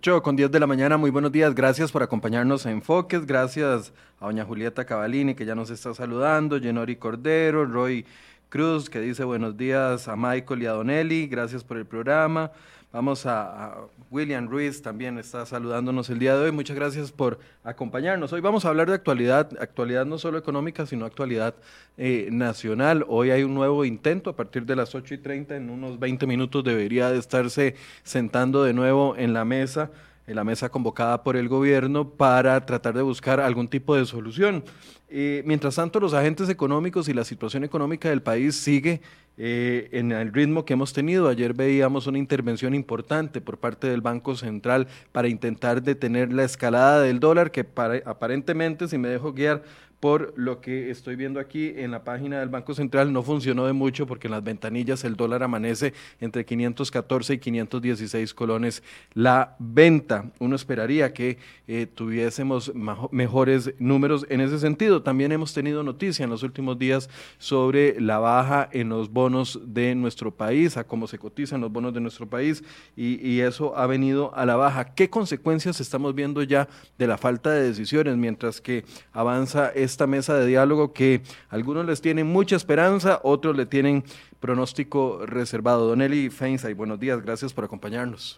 8 con 10 de la mañana, muy buenos días, gracias por acompañarnos a Enfoques, gracias a doña Julieta Cavalini que ya nos está saludando, Genori Cordero, Roy Cruz que dice buenos días a Michael y a Donelli, gracias por el programa. Vamos a, William Ruiz también está saludándonos el día de hoy. Muchas gracias por acompañarnos. Hoy vamos a hablar de actualidad, actualidad no solo económica, sino actualidad eh, nacional. Hoy hay un nuevo intento a partir de las 8 y 30, en unos 20 minutos debería de estarse sentando de nuevo en la mesa en la mesa convocada por el gobierno para tratar de buscar algún tipo de solución. Eh, mientras tanto, los agentes económicos y la situación económica del país sigue eh, en el ritmo que hemos tenido. Ayer veíamos una intervención importante por parte del Banco Central para intentar detener la escalada del dólar, que aparentemente, si me dejo guiar por lo que estoy viendo aquí en la página del Banco Central, no funcionó de mucho porque en las ventanillas el dólar amanece entre 514 y 516 colones la venta. Uno esperaría que eh, tuviésemos mejores números en ese sentido. También hemos tenido noticia en los últimos días sobre la baja en los bonos de nuestro país, a cómo se cotizan los bonos de nuestro país y, y eso ha venido a la baja. ¿Qué consecuencias estamos viendo ya de la falta de decisiones mientras que avanza esta mesa de diálogo que algunos les tienen mucha esperanza, otros le tienen pronóstico reservado. Don Eli Feinsay, buenos días, gracias por acompañarnos.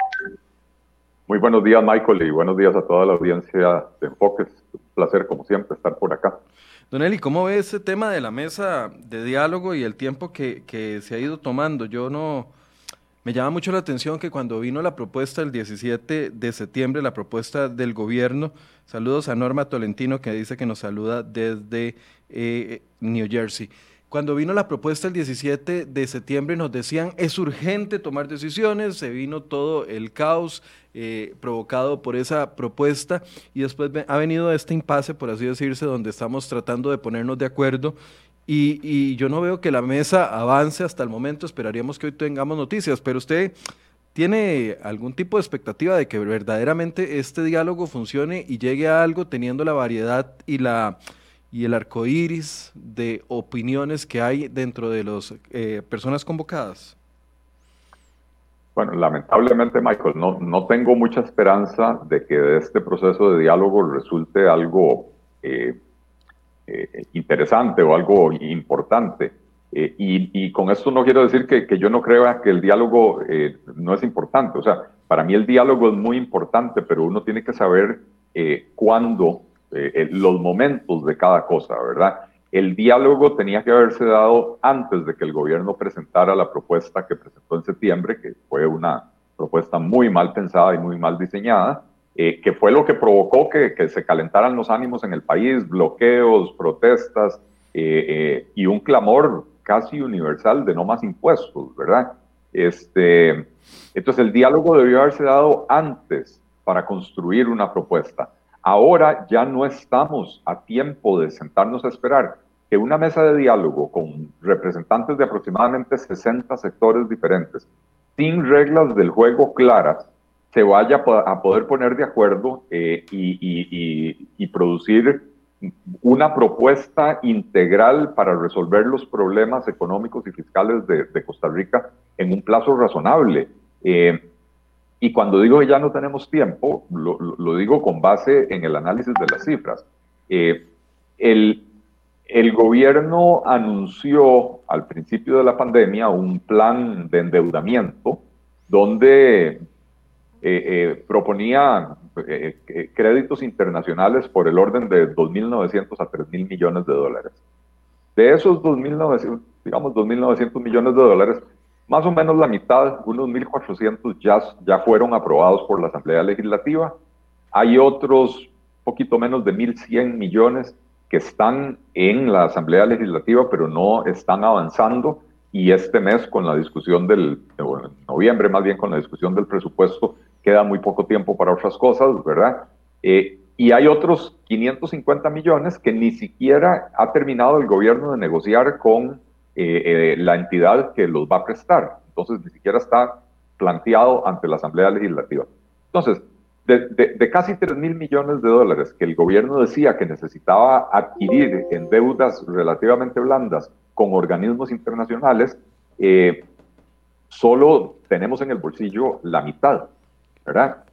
Muy buenos días, Michael, y buenos días a toda la audiencia de Enfoques. Un placer, como siempre, estar por acá. Don Eli, ¿cómo ve ese tema de la mesa de diálogo y el tiempo que, que se ha ido tomando? Yo no, me llama mucho la atención que cuando vino la propuesta el 17 de septiembre, la propuesta del gobierno, saludos a Norma Tolentino que dice que nos saluda desde eh, New Jersey. Cuando vino la propuesta el 17 de septiembre nos decían es urgente tomar decisiones, se vino todo el caos eh, provocado por esa propuesta y después ha venido este impasse, por así decirse, donde estamos tratando de ponernos de acuerdo y, yo no veo que la mesa avance hasta el momento, esperaríamos que hoy tengamos noticias, pero usted tiene algún tipo de expectativa de que verdaderamente este diálogo funcione y llegue a algo teniendo la variedad y la y el arco iris de opiniones que hay dentro de las eh, personas convocadas? Bueno, lamentablemente, Michael, no, no tengo mucha esperanza de que de este proceso de diálogo resulte algo eh, eh, interesante o algo importante. Eh, y, con esto no quiero decir que, yo no crea que el diálogo eh, no es importante. O sea, para mí el diálogo es muy importante, pero uno tiene que saber cuándo, los momentos de cada cosa, ¿verdad? El diálogo tenía que haberse dado antes de que el gobierno presentara la propuesta que presentó en septiembre, que fue una propuesta muy mal pensada y muy mal diseñada, eh, que fue lo que provocó que, se calentaran los ánimos en el país, bloqueos, protestas eh, eh, y un clamor casi universal de no más impuestos, ¿verdad? Este, entonces el diálogo debió haberse dado antes para construir una propuesta. Ahora ya no estamos a tiempo de sentarnos a esperar que una mesa de diálogo con representantes de aproximadamente 60 sectores diferentes, sin reglas del juego claras, se vaya a poder poner de acuerdo eh, y, producir una propuesta integral para resolver los problemas económicos y fiscales de, Costa Rica en un plazo razonable. Eh, y cuando digo que ya no tenemos tiempo, lo, digo con base en el análisis de las cifras. Eh, el, el gobierno anunció al principio de la pandemia un plan de endeudamiento donde eh, eh, proponía eh, créditos internacionales por el orden de 2.900 a 3.000 millones de dólares. De esos 2.900, digamos 2.900 millones de dólares, más o menos la mitad, unos 1.400 ya, ya fueron aprobados por la Asamblea Legislativa. Hay otros poquito menos de 1.100 millones que están en la Asamblea Legislativa, pero no están avanzando. Y este mes, con la discusión del, noviembre más bien, con la discusión del presupuesto, queda muy poco tiempo para otras cosas, ¿verdad? Eh, y hay otros 550 millones que ni siquiera ha terminado el gobierno de negociar con eh, eh, la entidad que los va a prestar. Entonces, ni siquiera está planteado ante la Asamblea Legislativa. Entonces, de, casi 3 mil millones de dólares que el gobierno decía que necesitaba adquirir en deudas relativamente blandas con organismos internacionales, solo tenemos en el bolsillo la mitad. ¿Verdad?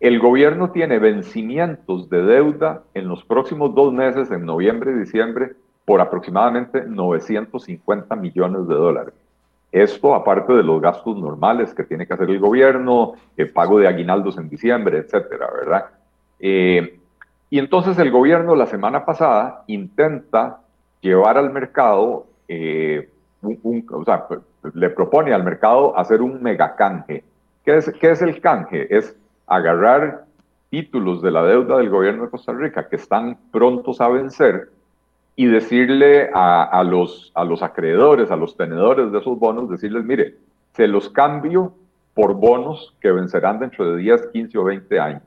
El gobierno tiene vencimientos de deuda en los próximos dos meses, en noviembre y diciembre, por aproximadamente 950 millones de dólares. Esto aparte de los gastos normales que tiene que hacer el gobierno, el pago de aguinaldos en diciembre, etcétera, ¿verdad? Eh, y entonces el gobierno la semana pasada intenta llevar al mercado, eh, o sea, le propone al mercado hacer un megacanje. ¿Qué es, ¿Qué es el canje? Es agarrar títulos de la deuda del gobierno de Costa Rica que están prontos a vencer y decirle a, los, a los acreedores, a los tenedores de esos bonos, decirles, mire, se los cambio por bonos que vencerán dentro de 10, 15 o 20 años.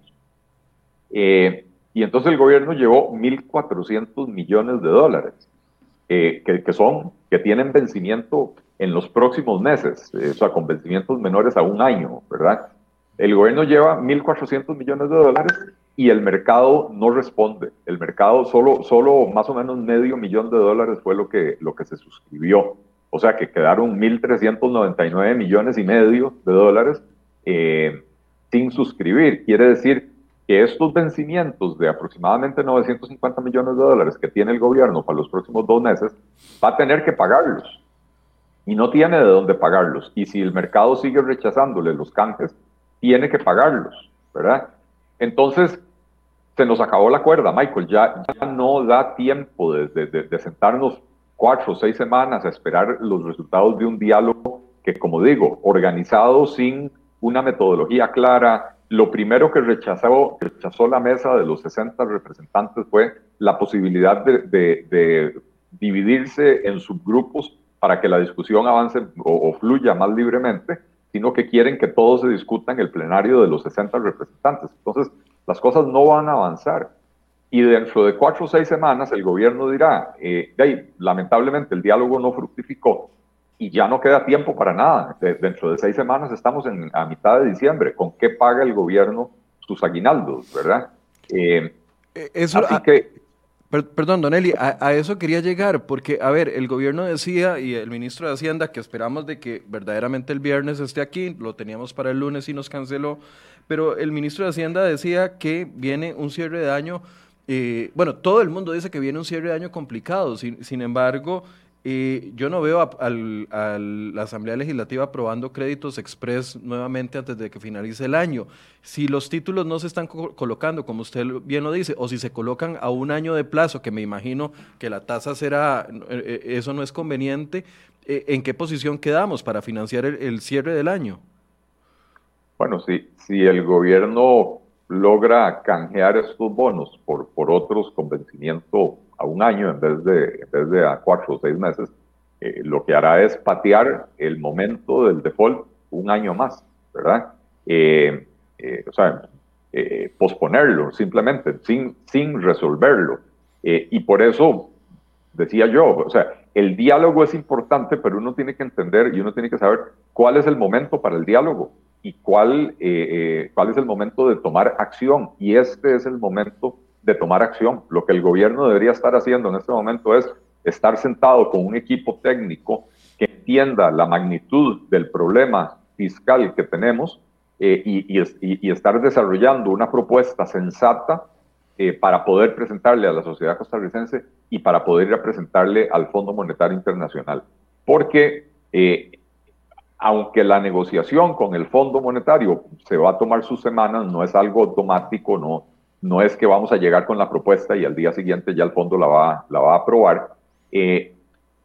Eh, y entonces el gobierno llevó 1.400 millones de dólares, eh, que, que, son, que tienen vencimiento en los próximos meses, eh, o sea, con vencimientos menores a un año, ¿verdad? El gobierno lleva 1.400 millones de dólares y el mercado no responde. El mercado solo, solo más o menos medio millón de dólares fue lo que, lo que se suscribió. O sea que quedaron 1.399 millones y medio de dólares eh, sin suscribir. Quiere decir que estos vencimientos de aproximadamente 950 millones de dólares que tiene el gobierno para los próximos dos meses, va a tener que pagarlos. Y no tiene de dónde pagarlos. Y si el mercado sigue rechazándole los canjes, tiene que pagarlos, ¿verdad? Entonces, se nos acabó la cuerda, Michael, ya, ya no da tiempo de, de, sentarnos cuatro o seis semanas a esperar los resultados de un diálogo que, como digo, organizado sin una metodología clara. Lo primero que rechazó, rechazó la mesa de los 60 representantes fue la posibilidad de, de dividirse en subgrupos para que la discusión avance o, o, fluya más libremente sino que quieren que todo se discuta en el plenario de los 60 representantes. Entonces, las cosas no van a avanzar. Y dentro de cuatro o seis semanas el gobierno dirá, eh, lamentablemente el diálogo no fructificó y ya no queda tiempo para nada. dentro de seis semanas estamos en, a mitad de diciembre. ¿Con qué paga el gobierno sus aguinaldos, verdad? Eh, eh, Eso, así que perdón, Don Eli, a, eso quería llegar, porque, a ver, el gobierno decía y el ministro de Hacienda que esperamos de que verdaderamente el viernes esté aquí, lo teníamos para el lunes y nos canceló, pero el ministro de Hacienda decía que viene un cierre de año, eh, bueno, todo el mundo dice que viene un cierre de año complicado, sin embargo, y yo no veo a, la Asamblea Legislativa aprobando créditos express nuevamente antes de que finalice el año. Si los títulos no se están colocando, como usted bien lo dice, o si se colocan a un año de plazo, que me imagino que la tasa será, eh, eh, eso no es conveniente, eh, ¿en qué posición quedamos para financiar el, cierre del año? Bueno, si, si el gobierno logra canjear estos bonos por, por otros con vencimiento a un año en vez de, en vez de a cuatro o seis meses, eh, lo que hará es patear el momento del default un año más, ¿verdad? Eh, eh, o sea, posponerlo simplemente, sin, sin resolverlo. y por eso decía yo, o sea, el diálogo es importante, pero uno tiene que entender y uno tiene que saber cuál es el momento para el diálogo y cuál, cuál es el momento de tomar acción. Y este es el momento de tomar acción. Lo que el gobierno debería estar haciendo en este momento es estar sentado con un equipo técnico que entienda la magnitud del problema fiscal que tenemos eh, y, estar desarrollando una propuesta sensata eh, para poder presentarle a la sociedad costarricense y para poder ir a presentarle al Fondo Monetario Internacional. Porque eh, aunque la negociación con el Fondo Monetario se va a tomar sus semanas, no es algo automático, no, no es que vamos a llegar con la propuesta y al día siguiente ya el fondo la va, la va a aprobar. Eh,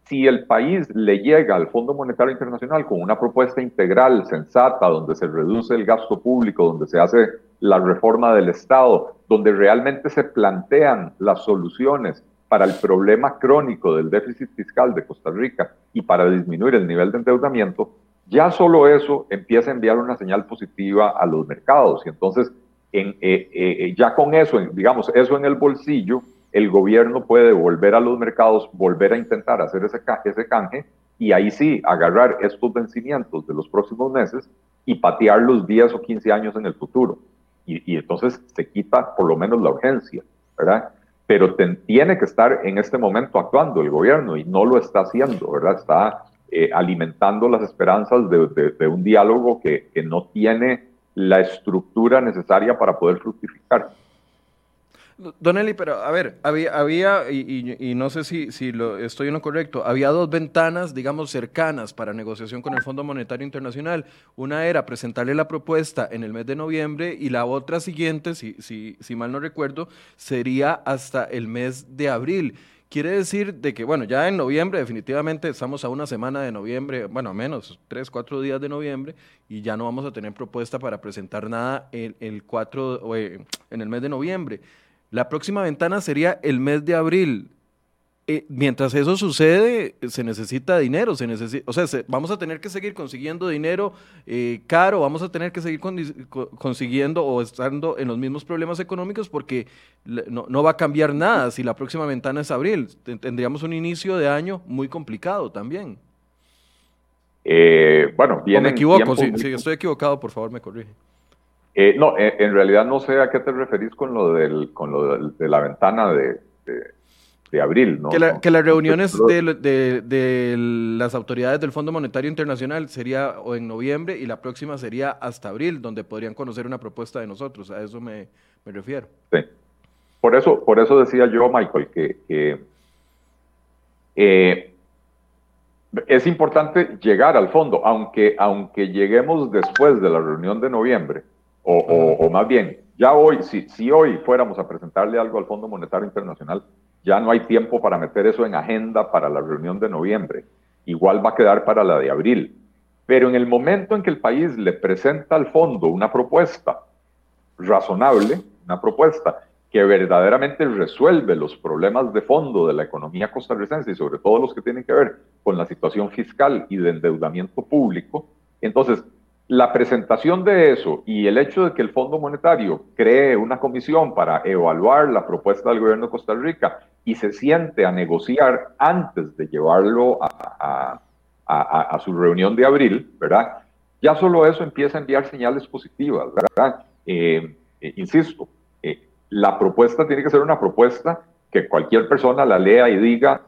si el país le llega al Fondo Monetario Internacional con una propuesta integral, sensata, donde se reduce el gasto público, donde se hace la reforma del Estado, donde realmente se plantean las soluciones para el problema crónico del déficit fiscal de Costa Rica y para disminuir el nivel de endeudamiento, ya solo eso empieza a enviar una señal positiva a los mercados. Y entonces eh, eh, eh, ya con eso, digamos, eso en el bolsillo, el gobierno puede volver a los mercados, volver a intentar hacer ese, ese canje y ahí sí agarrar estos vencimientos de los próximos meses y patear los 10 o 15 años en el futuro. Y, entonces se quita por lo menos la urgencia, ¿verdad? Pero tiene que estar en este momento actuando el gobierno y no lo está haciendo, ¿verdad? Está alimentando las esperanzas de, un diálogo que, que no tiene la estructura necesaria para poder fructificar. Don Eli, pero a ver, había, había y, no sé si, si lo, estoy en lo correcto, había dos ventanas, digamos, cercanas para negociación con el Fondo Monetario Internacional. Una era presentarle la propuesta en el mes de noviembre y la otra siguiente, si, si, si mal no recuerdo, sería hasta el mes de abril. Quiere decir de que, bueno, ya en noviembre, definitivamente estamos a una semana de noviembre, bueno, menos, tres, cuatro días de noviembre, y ya no vamos a tener propuesta para presentar nada el, el 4, eh, en el mes de noviembre. La próxima ventana sería el mes de abril. Eh, mientras eso sucede, se necesita dinero, se necesita, o sea, vamos a tener que seguir consiguiendo dinero eh, caro, vamos a tener que seguir consiguiendo o estando en los mismos problemas económicos porque no, va a cambiar nada si la próxima ventana es abril. Tendríamos un inicio de año muy complicado también. Eh, bueno, bien. me equivoco, si, si estoy equivocado, por favor me corrige. Eh, no, en, realidad no sé a qué te referís con lo, del, con lo de la ventana de, de, abril. ¿no? Que, las reuniones de, de, las autoridades del Fondo Monetario Internacional sería o en noviembre y la próxima sería hasta abril, donde podrían conocer una propuesta de nosotros. A eso me, me refiero. Sí. Por eso, por eso decía yo, Michael, que, eh, es importante llegar al fondo, aunque, aunque lleguemos después de la reunión de noviembre o, más bien, ya hoy, si, si hoy fuéramos a presentarle algo al Fondo Monetario Internacional, ya no hay tiempo para meter eso en agenda para la reunión de noviembre. Igual va a quedar para la de abril. Pero en el momento en que el país le presenta al fondo una propuesta razonable, una propuesta que verdaderamente resuelve los problemas de fondo de la economía costarricense y sobre todo los que tienen que ver con la situación fiscal y de endeudamiento público, entonces la presentación de eso y el hecho de que el Fondo Monetario cree una comisión para evaluar la propuesta del gobierno de Costa Rica y se siente a negociar antes de llevarlo a, su reunión de abril, ¿verdad? Ya solo eso empieza a enviar señales positivas, ¿verdad? Eh, eh, insisto, eh, la propuesta tiene que ser una propuesta que cualquier persona la lea y diga,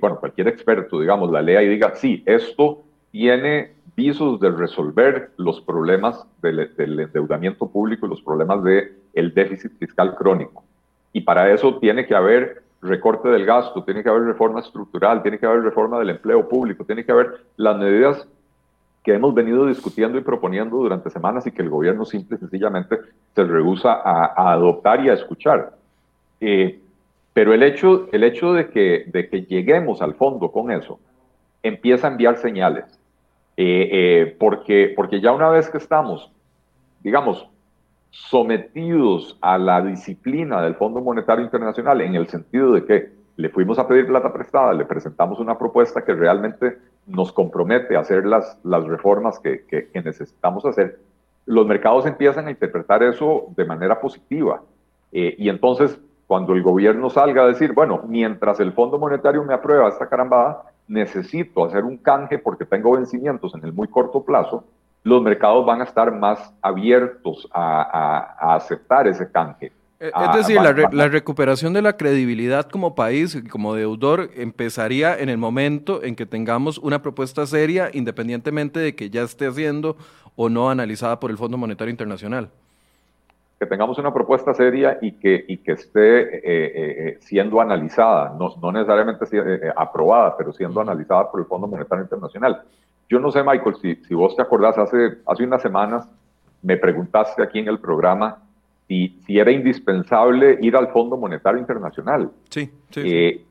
bueno, cualquier experto, digamos, la lea y diga, sí, esto tiene visos de resolver los problemas del, endeudamiento público y los problemas del el déficit fiscal crónico. Y para eso tiene que haber recorte del gasto, tiene que haber reforma estructural, tiene que haber reforma del empleo público, tiene que haber las medidas que hemos venido discutiendo y proponiendo durante semanas y que el gobierno simple y sencillamente se rehúsa a, adoptar y a escuchar. Eh, pero el hecho, el hecho de, que, de que lleguemos al fondo con eso empieza a enviar señales eh, eh, porque, porque ya una vez que estamos, digamos, sometidos a la disciplina del Fondo Monetario Internacional, en el sentido de que le fuimos a pedir plata prestada, le presentamos una propuesta que realmente nos compromete a hacer las, las reformas que, que, necesitamos hacer, los mercados empiezan a interpretar eso de manera positiva. Eh, y entonces, cuando el gobierno salga a decir, bueno, mientras el Fondo Monetario me aprueba esta carambada, necesito hacer un canje porque tengo vencimientos en el muy corto plazo, los mercados van a estar más abiertos a, aceptar ese canje. Eh, es decir, la, recuperación de la credibilidad como país como deudor empezaría en el momento en que tengamos una propuesta seria, independientemente de que ya esté siendo o no analizada por el Fondo Monetario Internacional que tengamos una propuesta seria y que, y que esté eh, eh, siendo analizada, no, no necesariamente aprobada, pero siendo analizada por el Fondo Monetario Internacional. Yo no sé, Michael, si, si vos te acordás, hace, hace unas semanas me preguntaste aquí en el programa si, si era indispensable ir al Fondo Monetario Internacional. Sí, sí.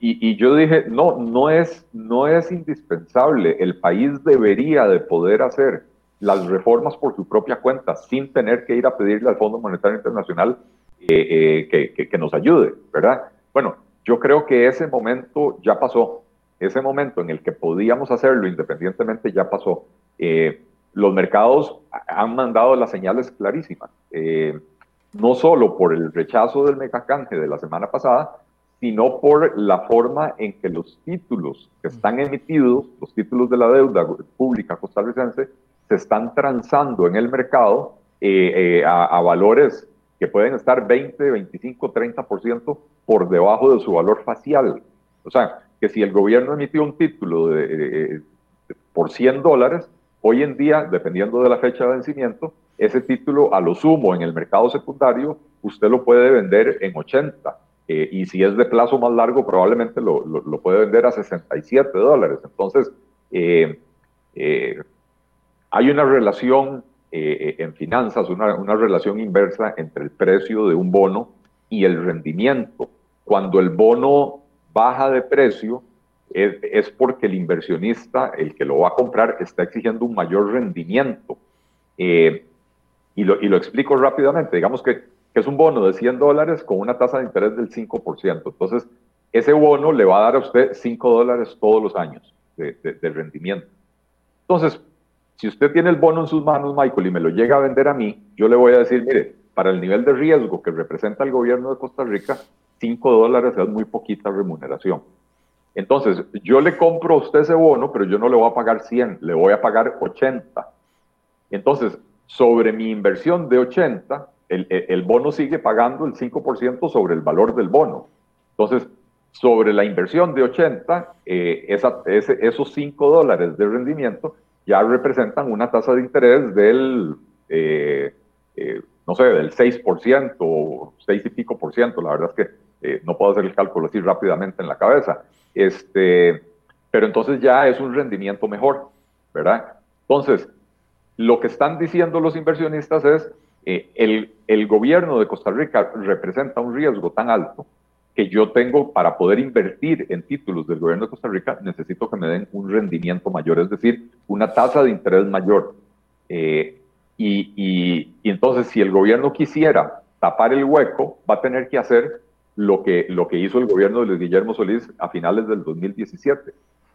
Y, y, yo dije, no, no es, no es indispensable. El país debería de poder hacer las reformas por su propia cuenta, sin tener que ir a pedirle al Fondo Monetario Internacional eh, eh, que, que, nos ayude, ¿verdad? Bueno, yo creo que ese momento ya pasó. Ese momento en el que podíamos hacerlo independientemente ya pasó. Eh, los mercados han mandado las señales clarísimas, no solo por el rechazo del megacanje de la semana pasada, sino por la forma en que los títulos que están emitidos, los títulos de la deuda pública costarricense, se están transando en el mercado eh, eh, a, valores que pueden estar 20, 25, 30% por debajo de su valor facial. O sea, que si el gobierno emitió un título de, por 100 dólares, hoy en día, dependiendo de la fecha de vencimiento, ese título a lo sumo en el mercado secundario, usted lo puede vender en 80. Eh, y si es de plazo más largo, probablemente lo, lo, puede vender a 67 dólares. Entonces, eh, eh, hay una relación en finanzas, una, una, relación inversa entre el precio de un bono y el rendimiento. Cuando el bono baja de precio, es, porque el inversionista, el que lo va a comprar, está exigiendo un mayor rendimiento. y, lo, y lo explico rápidamente. Digamos que es un bono de 100 dólares con una tasa de interés del 5%. Entonces, ese bono le va a dar a usted 5 dólares todos los años de, rendimiento. Entonces, si usted tiene el bono en sus manos, Michael, y me lo llega a vender a mí, yo le voy a decir, mire, para el nivel de riesgo que representa el gobierno de Costa Rica, 5 dólares es muy poquita remuneración. Entonces, yo le compro a usted ese bono, pero yo no le voy a pagar 100, le voy a pagar 80. Entonces, sobre mi inversión de 80, el, bono sigue pagando el 5% sobre el valor del bono. Entonces, sobre la inversión de 80, eh, esos 5 dólares de rendimiento ya representan una tasa de interés del, eh, eh, no sé, del 6% o 6 y pico por ciento. La verdad es que no puedo hacer el cálculo así rápidamente en la cabeza. Este, pero entonces ya es un rendimiento mejor, ¿verdad? Entonces, lo que están diciendo los inversionistas es, eh, el, el gobierno de Costa Rica representa un riesgo tan alto que yo tengo para poder invertir en títulos del gobierno de Costa Rica, necesito que me den un rendimiento mayor, es decir, una tasa de interés mayor. Eh, y, y, entonces, si el gobierno quisiera tapar el hueco, va a tener que hacer lo que, lo que hizo el gobierno de Luis Guillermo Solís a finales del 2017.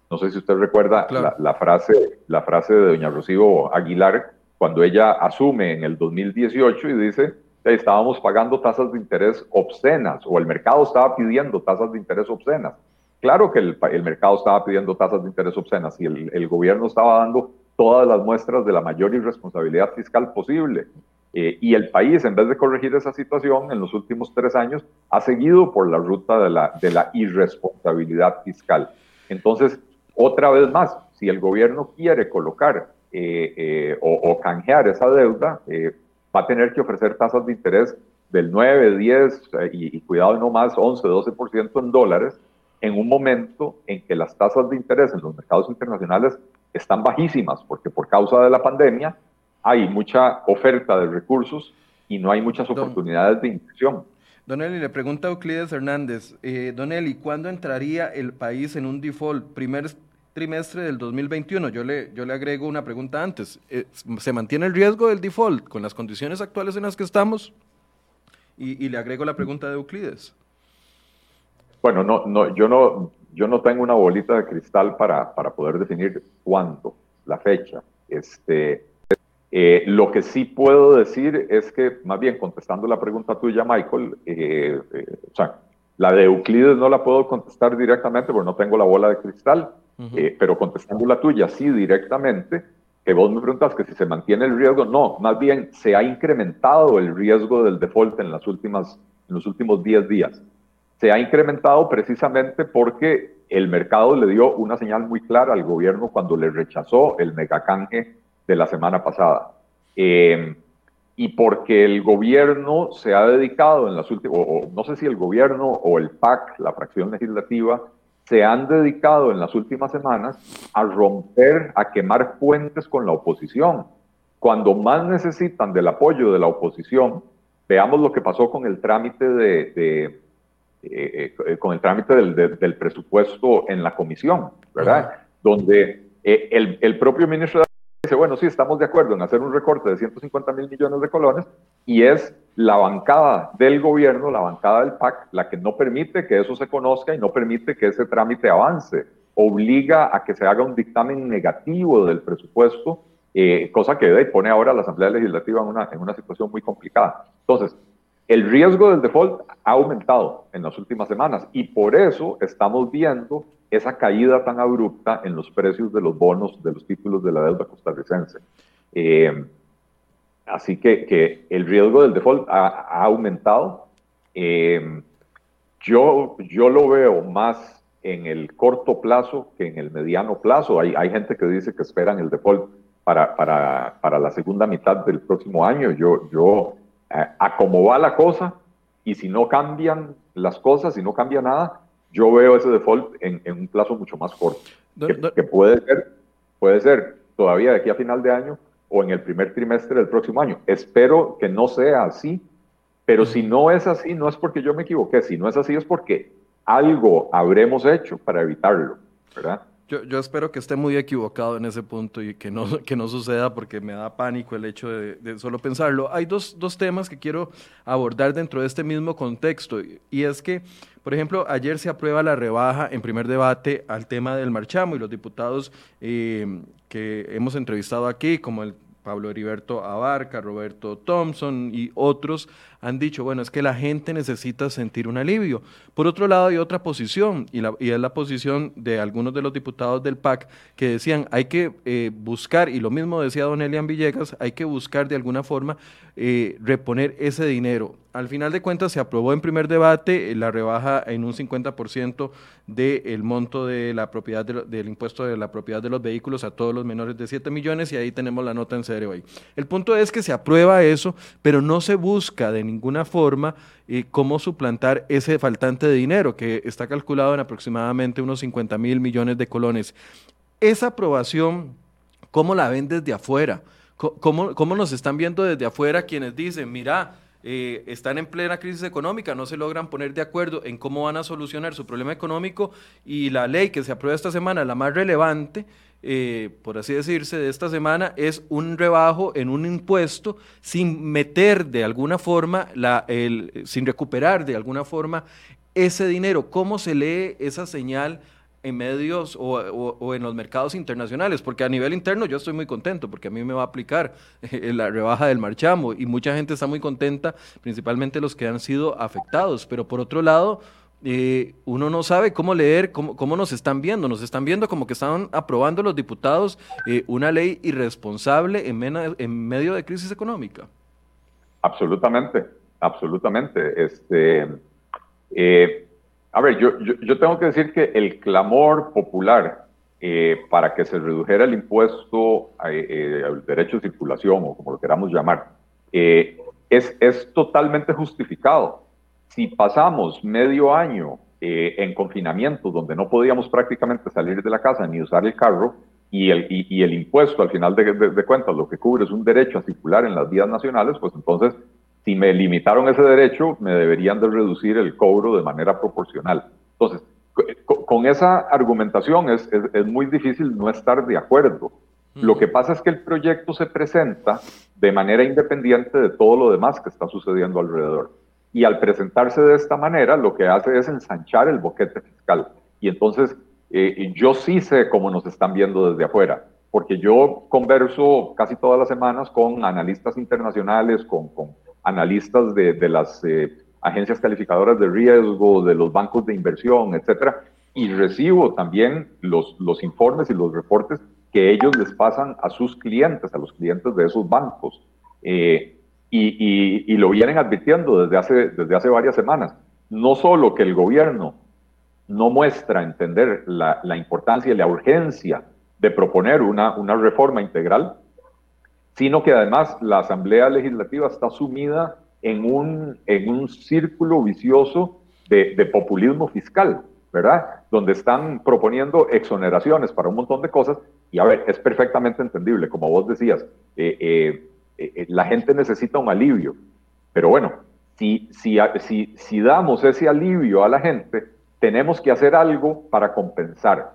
No sé si usted recuerda la, la, frase, la frase de doña Rocío Aguilar, cuando ella asume en el 2018 y dice, estábamos pagando tasas de interés obscenas o el mercado estaba pidiendo tasas de interés obscenas. Claro que el, el mercado estaba pidiendo tasas de interés obscenas y el, el, gobierno estaba dando todas las muestras de la mayor irresponsabilidad fiscal posible. Eh, y el país, en vez de corregir esa situación, en los últimos tres años ha seguido por la ruta de la, de la irresponsabilidad fiscal. Entonces, otra vez más, si el gobierno quiere colocar eh, eh, o, canjear esa deuda, eh, va a tener que ofrecer tasas de interés del 9, 10 y, cuidado no más 11, 12% en dólares en un momento en que las tasas de interés en los mercados internacionales están bajísimas, porque por causa de la pandemia hay mucha oferta de recursos y no hay muchas oportunidades de inversión. Don Eli, le pregunta a Euclides Hernández, eh, Don Eli, ¿cuándo entraría el país en un default? ¿Primer trimestre del 2021. Yo le, yo le agrego una pregunta antes. Eh, ¿Se mantiene el riesgo del default con las condiciones actuales en las que estamos? Y, le agrego la pregunta de Euclides. Bueno, no, no, yo, no, yo no tengo una bolita de cristal para, para poder definir cuándo, la fecha. Este, eh, lo que sí puedo decir es que, más bien contestando la pregunta tuya, Michael, eh, o sea, la de Euclides no la puedo contestar directamente porque no tengo la bola de cristal. Eh, pero contestando la tuya, sí, directamente, que vos me preguntas que si se mantiene el riesgo, no, más bien se ha incrementado el riesgo del default en, las últimas, en los últimos 10 días. Se ha incrementado precisamente porque el mercado le dio una señal muy clara al gobierno cuando le rechazó el megacanje de la semana pasada. Eh, y porque el gobierno se ha dedicado en las últimas, o, no sé si el gobierno o el PAC, la fracción legislativa, se han dedicado en las últimas semanas a romper, a quemar puentes con la oposición. Cuando más necesitan del apoyo de la oposición, veamos lo que pasó con el trámite de, eh, eh, con el trámite del, presupuesto en la comisión, ¿verdad? Donde eh, el, el, propio ministro de bueno, sí, estamos de acuerdo en hacer un recorte de 150 mil millones de colones y es la bancada del gobierno, la bancada del PAC, la que no permite que eso se conozca y no permite que ese trámite avance. Obliga a que se haga un dictamen negativo del presupuesto, eh, cosa que pone ahora a la Asamblea Legislativa en una, en una situación muy complicada. Entonces, el riesgo del default ha aumentado en las últimas semanas y por eso estamos viendo esa caída tan abrupta en los precios de los bonos, de los títulos de la deuda costarricense. Eh, así que, que, el riesgo del default ha, aumentado. Eh, yo, yo lo veo más en el corto plazo que en el mediano plazo. Hay, hay gente que dice que esperan el default para, para, para, la segunda mitad del próximo año. Yo, yo eh, a cómo va la cosa, y si no cambian las cosas, si no cambia nada, yo veo ese default en, en un plazo mucho más corto, que, puede, ser, puede ser todavía de aquí a final de año o en el primer trimestre del próximo año. Espero que no sea así, pero si no es así, no es porque yo me equivoqué, si no es así es porque algo habremos hecho para evitarlo, ¿verdad? Yo, espero que esté muy equivocado en ese punto y que no, que no suceda porque me da pánico el hecho de, solo pensarlo. Hay dos, dos, temas que quiero abordar dentro de este mismo contexto y es que, por ejemplo, ayer se aprueba la rebaja en primer debate al tema del marchamo y los diputados eh, que hemos entrevistado aquí, como el Pablo Heriberto Abarca, Roberto Thompson y otros han dicho, bueno, es que la gente necesita sentir un alivio. Por otro lado, hay otra posición, y, la, y es la posición de algunos de los diputados del PAC que decían, hay que eh, buscar, y lo mismo decía don Elian Villegas, hay que buscar de alguna forma eh, reponer ese dinero. Al final de cuentas, se aprobó en primer debate eh, la rebaja en un 50% del monto de la propiedad del impuesto de la propiedad de los vehículos a todos los menores de 7 millones, y ahí tenemos la nota en serio ahí. El punto es que se aprueba eso, pero no se busca de ninguna forma eh, cómo suplantar ese faltante de dinero que está calculado en aproximadamente unos 50 mil millones de colones. Esa aprobación, ¿cómo la ven desde afuera? ¿Cómo, cómo nos están viendo desde afuera quienes dicen, mira, eh, están en plena crisis económica, no se logran poner de acuerdo en cómo van a solucionar su problema económico y la ley que se aprueba esta semana, la más relevante, eh, por así decirse, de esta semana es un rebajo en un impuesto sin meter de alguna forma, sin recuperar de alguna forma ese dinero. ¿Cómo se lee esa señal? en medios o, en los mercados internacionales, porque a nivel interno yo estoy muy contento, porque a mí me va a aplicar eh, la rebaja del marchamo y mucha gente está muy contenta, principalmente los que han sido afectados, pero por otro lado, eh, uno no sabe cómo leer, cómo, cómo, nos están viendo. Nos están viendo como que están aprobando los diputados eh, una ley irresponsable en, en, medio de crisis económica. Absolutamente, absolutamente. Este, eh, a ver, yo, yo, tengo que decir que el clamor popular para que se redujera el impuesto al derecho de circulación o como lo queramos llamar, es, es totalmente justificado si pasamos medio año eh, en confinamiento, donde no podíamos prácticamente salir de la casa ni usar el carro, y el, y, el impuesto, al final de, cuentas, lo que cubre es un derecho a circular en las vías nacionales, pues entonces, si me limitaron ese derecho, me deberían de reducir el cobro de manera proporcional. Entonces, con, esa argumentación es, es, muy difícil no estar de acuerdo. Lo que pasa es que el proyecto se presenta de manera independiente de todo lo demás que está sucediendo alrededor y al presentarse de esta manera lo que hace es ensanchar el boquete fiscal. Y entonces eh, yo sí sé cómo nos están viendo desde afuera, porque yo converso casi todas las semanas con analistas internacionales, con, con analistas de, de las eh, agencias calificadoras de riesgo, de los bancos de inversión, etcétera, y recibo también los, los informes y los reportes que ellos les pasan a sus clientes, a los clientes de esos bancos. Eh, y, lo vienen advirtiendo desde hace, desde hace varias semanas. No solo que el gobierno no muestra entender la, la importancia y la urgencia de proponer una, una reforma integral, sino que además la Asamblea Legislativa está sumida en un, en un círculo vicioso de, de, populismo fiscal, ¿verdad? Donde están proponiendo exoneraciones para un montón de cosas. Y a ver, es perfectamente entendible, como vos decías, eh, eh, eh, eh, la gente necesita un alivio. Pero bueno, si, si, si, damos ese alivio a la gente, tenemos que hacer algo para compensar.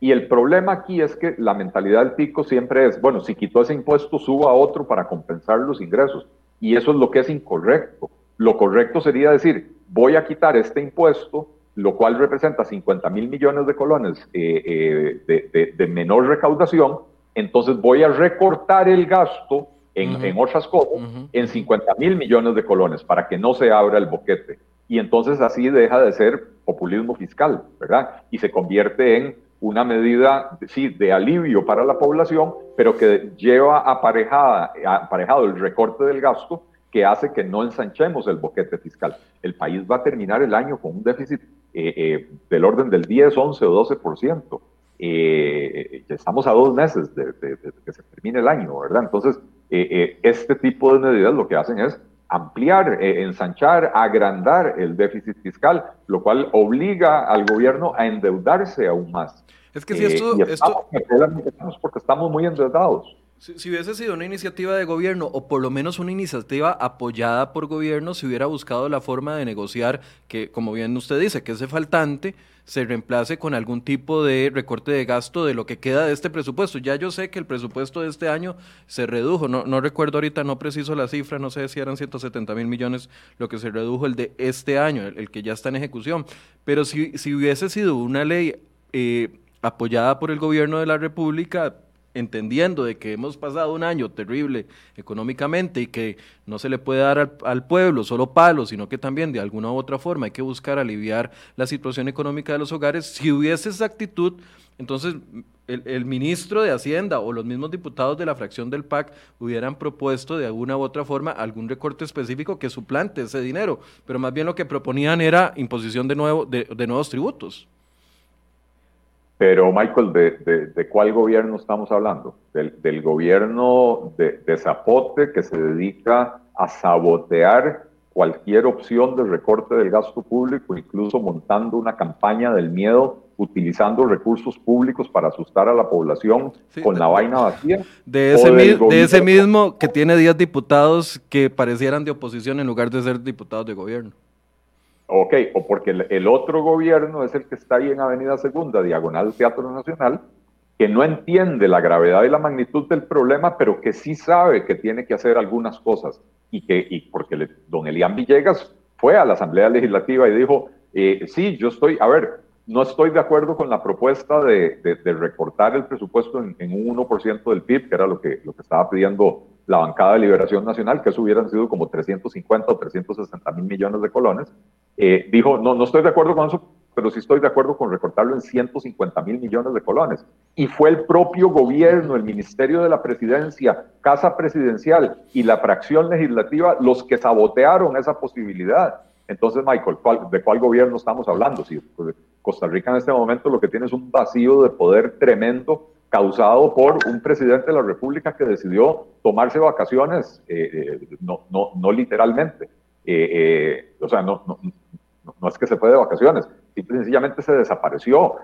Y el problema aquí es que la mentalidad del pico siempre es, bueno, si quitó ese impuesto, suba a otro para compensar los ingresos. Y eso es lo que es incorrecto. Lo correcto sería decir, voy a quitar este impuesto, lo cual representa 50 mil millones de colones eh, de menor recaudación, entonces voy a recortar el gasto en, otras cosas, en 50 mil millones de colones para que no se abra el boquete. Y entonces así deja de ser populismo fiscal, ¿verdad? Y se convierte en una medida, sí, de alivio para la población, pero que lleva aparejada, aparejado el recorte del gasto que hace que no ensanchemos el boquete fiscal. El país va a terminar el año con un déficit eh, eh, del orden del 10, 11 o 12%. eh, estamos a dos meses de, que se termine el año, ¿verdad? Entonces, este tipo de medidas lo que hacen es ampliar, ensanchar, agrandar el déficit fiscal, lo cual obliga al gobierno a endeudarse aún más. Es que si esto... Estamos, esto... porque estamos muy endeudados. Si, hubiese sido una iniciativa de gobierno o por lo menos una iniciativa apoyada por gobierno, se hubiera buscado la forma de negociar que, como bien usted dice, que ese faltante se reemplace con algún tipo de recorte de gasto de lo que queda de este presupuesto. Ya yo sé que el presupuesto de este año se redujo, no, no recuerdo ahorita, no preciso la cifra, no sé si eran 170 mil millones lo que se redujo el de este año, el, que ya está en ejecución. Pero si, si hubiese sido una ley eh, apoyada por el gobierno de la República, entendiendo de que hemos pasado un año terrible económicamente y que no se le puede dar al, pueblo solo palos, sino que también de alguna u otra forma hay que buscar aliviar la situación económica de los hogares, si hubiese esa actitud, entonces el, ministro de Hacienda o los mismos diputados de la fracción del PAC hubieran propuesto de alguna u otra forma algún recorte específico que suplante ese dinero, pero más bien lo que proponían era imposición de, nuevo, de nuevos tributos. Pero, Michael, ¿de, cuál gobierno estamos hablando? Del, gobierno de, Zapote que se dedica a sabotear cualquier opción de recorte del gasto público, incluso montando una campaña del miedo, utilizando recursos públicos para asustar a la población con la vaina vacía. De ese, de ese mismo que tiene 10 diputados que parecieran de oposición en lugar de ser diputados de gobierno. Ok, o porque el, otro gobierno es el que está ahí en Avenida Segunda, diagonal Teatro Nacional, que no entiende la gravedad y la magnitud del problema, pero que sí sabe que tiene que hacer algunas cosas. Y que, y porque don Elian Villegas fue a la Asamblea Legislativa y dijo, eh, sí, yo estoy, a ver, no estoy de acuerdo con la propuesta de, recortar el presupuesto en, un 1% del PIB, que era lo que, lo que estaba pidiendo la bancada de Liberación Nacional, que eso hubieran sido como 350 o 360 mil millones de colones, eh, dijo, no, no estoy de acuerdo con eso, pero sí estoy de acuerdo con recortarlo en 150 mil millones de colones. Y fue el propio gobierno, el Ministerio de la Presidencia, Casa Presidencial y la fracción legislativa los que sabotearon esa posibilidad. Entonces, Michael, ¿de cuál gobierno estamos hablando? Si pues, Costa Rica en este momento lo que tiene es un vacío de poder tremendo causado por un presidente de la República que decidió tomarse vacaciones, eh, eh, no, no, no, literalmente. Eh, o sea, no, no, no, es que se fue de vacaciones, simple y sencillamente se desapareció,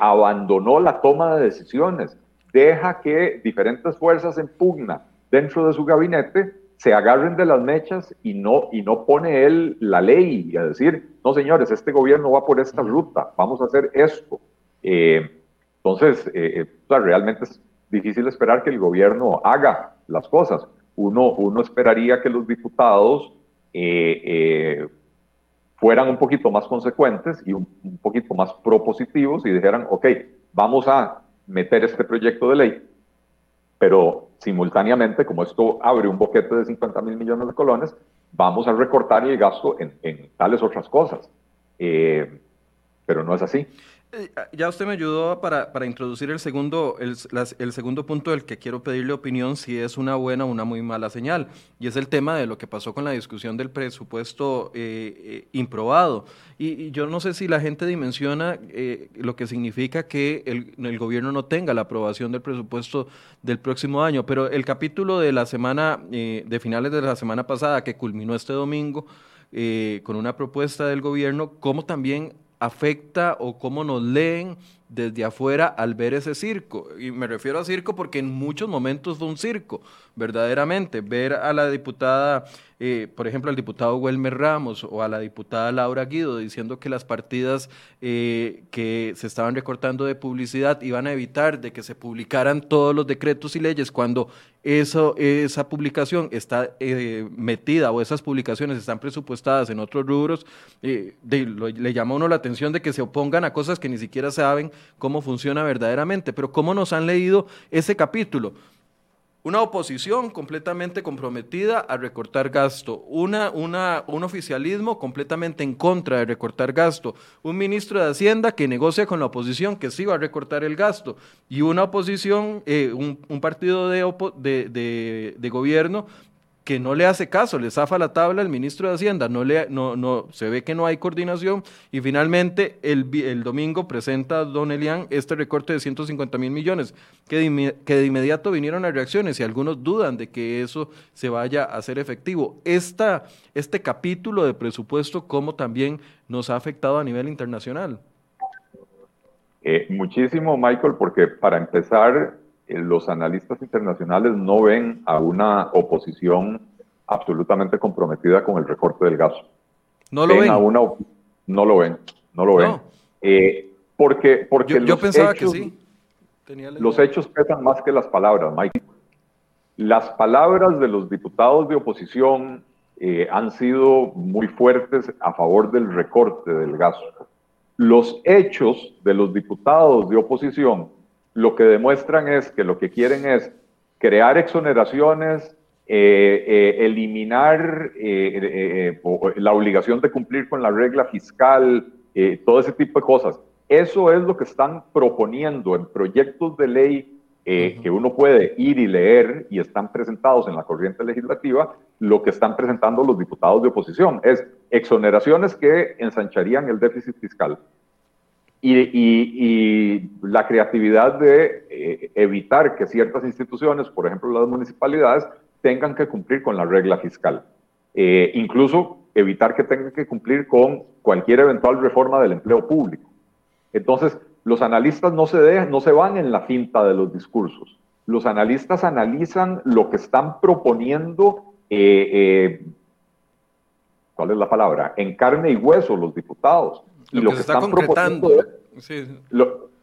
abandonó la toma de decisiones, deja que diferentes fuerzas en pugna dentro de su gabinete se agarren de las mechas y no, y no pone él la ley y a decir, no señores, este gobierno va por esta ruta, vamos a hacer esto. Entonces, eh, eh realmente es difícil esperar que el gobierno haga las cosas. Uno, uno esperaría que los diputados eh, eh, fueran un poquito más consecuentes y un, poquito más propositivos y dijeran, ok, vamos a meter este proyecto de ley, pero simultáneamente, como esto abre un boquete de 50 mil millones de colones, vamos a recortar el gasto en, en tales otras cosas. pero no es así. Eh, ah, ya usted me ayudó para, para introducir el segundo, el, segundo punto del que quiero pedirle opinión si es una buena o una muy mala señal, y es el tema de lo que pasó con la discusión del presupuesto eh, eh, improbado. Y, yo no sé si la gente dimensiona lo que significa que el, el, gobierno no tenga la aprobación del presupuesto del próximo año, pero el capítulo de la semana, de finales de la semana pasada, que culminó este domingo, con una propuesta del gobierno, como también afecta o cómo nos leen desde afuera al ver ese circo. Y me refiero a circo porque en muchos momentos fue un circo, verdaderamente. Ver a la diputada, eh, por ejemplo, al diputado Welmer Ramos o a la diputada Laura Guido diciendo que las partidas eh, que se estaban recortando de publicidad iban a evitar de que se publicaran todos los decretos y leyes cuando eso, esa publicación está eh, metida o esas publicaciones están presupuestadas en otros rubros, le llama a uno la atención de que se opongan a cosas que ni siquiera saben cómo funciona verdaderamente. Pero ¿cómo nos han leído ese capítulo? Una oposición completamente comprometida a recortar gasto, una, una, un oficialismo completamente en contra de recortar gasto, un ministro de Hacienda que negocia con la oposición que sí va a recortar el gasto y una oposición, eh, un, partido de, de, de, gobierno que no le hace caso, le zafa la tabla el ministro de Hacienda, no le, no, no, se ve que no hay coordinación y finalmente el, el domingo presenta Don Elian este recorte de 150 mil millones, que de, que de inmediato vinieron las reacciones y algunos dudan de que eso se vaya a hacer efectivo. Esta, este capítulo de presupuesto, ¿cómo también nos ha afectado a nivel internacional? Eh, muchísimo, Michael, porque para empezar, los analistas internacionales no ven a una oposición absolutamente comprometida con el recorte del gasto. No lo ven. no lo ven, no lo ven. Eh, porque porque yo, pensaba que sí. los hechos pesan más que las palabras, Michael. Las palabras de los diputados de oposición eh, han sido muy fuertes a favor del recorte del gasto. Los hechos de los diputados de oposición lo que demuestran es que lo que quieren es crear exoneraciones, eh, eh, eliminar eh, la obligación de cumplir con la regla fiscal, todo ese tipo de cosas. Eso es lo que están proponiendo en proyectos de ley que uno puede ir y leer y están presentados en la corriente legislativa, lo que están presentando los diputados de oposición. Es exoneraciones que ensancharían el déficit fiscal y, la creatividad de eh, evitar que ciertas instituciones, por ejemplo las municipalidades, tengan que cumplir con la regla fiscal. Eh, incluso evitar que tengan que cumplir con cualquier eventual reforma del empleo público. Entonces, los analistas no se, dejan, no se van en la cinta de los discursos. Los analistas analizan lo que están proponiendo, eh, ¿cuál es la palabra? En carne y hueso los diputados y lo, que, se está concretando.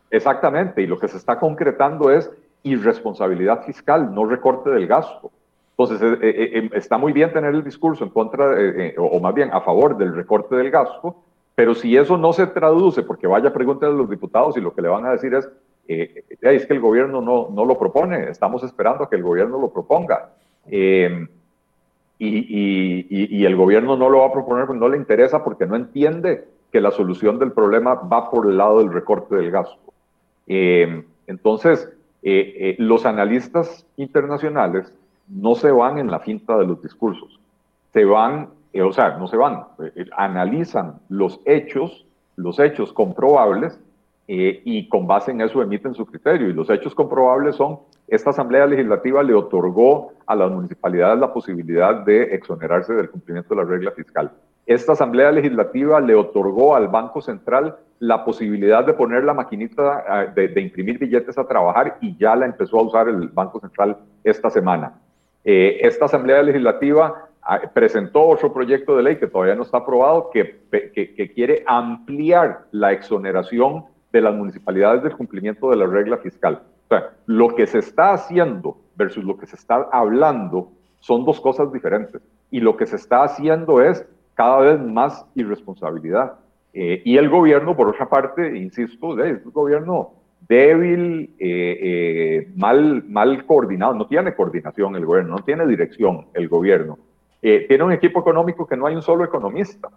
exactamente, y lo que se está concretando es irresponsabilidad fiscal, no recorte del gasto. Entonces, eh, eh, eh, está muy bien tener el discurso en contra, o más bien a favor del recorte del gasto, pero si eso no se traduce, porque vaya a a los diputados y lo que le van a decir es, es que el gobierno no, no lo propone, estamos esperando a que el gobierno lo proponga. y, y, y, el gobierno no lo va a proponer porque no le interesa, porque no entiende que la solución del problema va por el lado del recorte del gasto. Eh, entonces, eh, eh, los analistas internacionales no se van en la finta de los discursos, se van, o sea, no se van, analizan los hechos, los hechos comprobables y con base en eso emiten su criterio. Y los hechos comprobables son, esta Asamblea Legislativa le otorgó a las municipalidades la posibilidad de exonerarse del cumplimiento de la regla fiscal. Esta Asamblea Legislativa le otorgó al Banco Central la posibilidad de poner la maquinita ah, de, imprimir billetes a trabajar y ya la empezó a usar el Banco Central esta semana. Eh, esta Asamblea Legislativa ah, presentó otro proyecto de ley que todavía no está aprobado que, que, quiere ampliar la exoneración de las municipalidades del cumplimiento de la regla fiscal. O sea, lo que se está haciendo versus lo que se está hablando son dos cosas diferentes. Y lo que se está haciendo es cada vez más irresponsabilidad. Eh, y el gobierno, por otra parte, insisto, es un gobierno débil, eh, eh, mal, mal coordinado, no tiene coordinación el gobierno, no tiene dirección el gobierno. tiene un equipo económico que no hay un solo economista.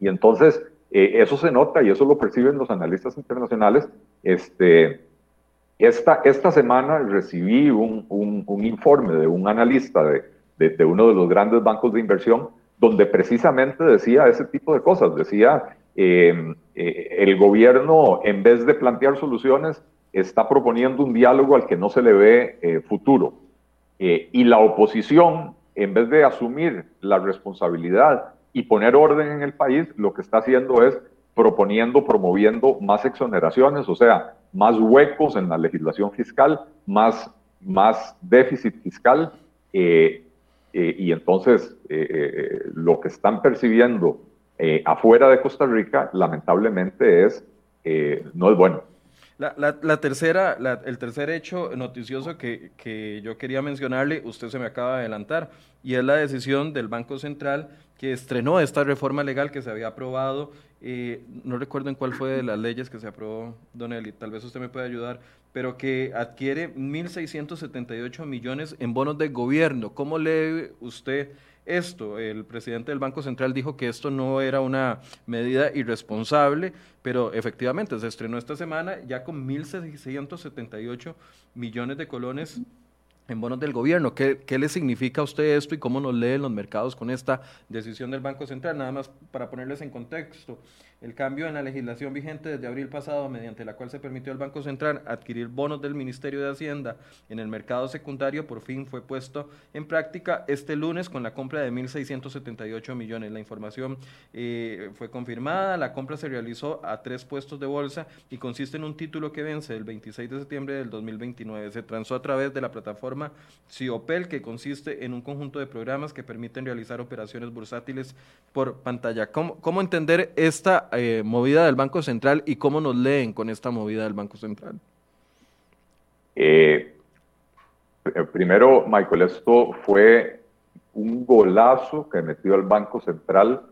Y entonces eso se nota y eso lo perciben los analistas internacionales. Este, esta, esta semana recibí un, un, informe de un analista de, de, de uno de los grandes bancos de inversión donde precisamente decía ese tipo de cosas. Decía, eh, eh, el gobierno, en vez de plantear soluciones, está proponiendo un diálogo al que no se le ve eh, futuro. y la oposición, en vez de asumir la responsabilidad y poner orden en el país, lo que está haciendo es proponiendo, promoviendo más exoneraciones, o sea, más huecos en la legislación fiscal, más, más déficit fiscal. Y entonces eh, eh, lo que están percibiendo afuera de Costa Rica, lamentablemente, es no es bueno. La, la, tercera, el tercer hecho noticioso que, que, yo quería mencionarle, usted se me acaba de adelantar, y es la decisión del Banco Central que estrenó esta reforma legal que se había aprobado. No recuerdo en cuál fue de las leyes que se aprobó, Don Eli, tal vez usted me puede ayudar, pero que adquiere 1.678 millones en bonos de gobierno. ¿Cómo lee usted esto? El presidente del Banco Central dijo que esto no era una medida irresponsable, pero efectivamente se estrenó esta semana ya con 1.678 millones de colones en bonos del gobierno. ¿Qué, ¿Qué, le significa a usted esto y cómo nos leen los mercados con esta decisión del Banco Central? Nada más para ponerles en contexto el cambio en la legislación vigente desde abril pasado, mediante la cual se permitió al Banco Central adquirir bonos del Ministerio de Hacienda en el mercado secundario, por fin fue puesto en práctica este lunes con la compra de 1.678 millones. La información eh, fue confirmada, la compra se realizó a tres puestos de bolsa y consiste en un título que vence el 26 de septiembre del 2029. Se transó a través de la plataforma CIOPEL, que consiste en un conjunto de programas que permiten realizar operaciones bursátiles por pantalla. ¿Cómo, cómo entender esta eh, movida del Banco Central y cómo nos leen con esta movida del Banco Central? Eh, primero, Michael, esto fue un golazo que metió el Banco Central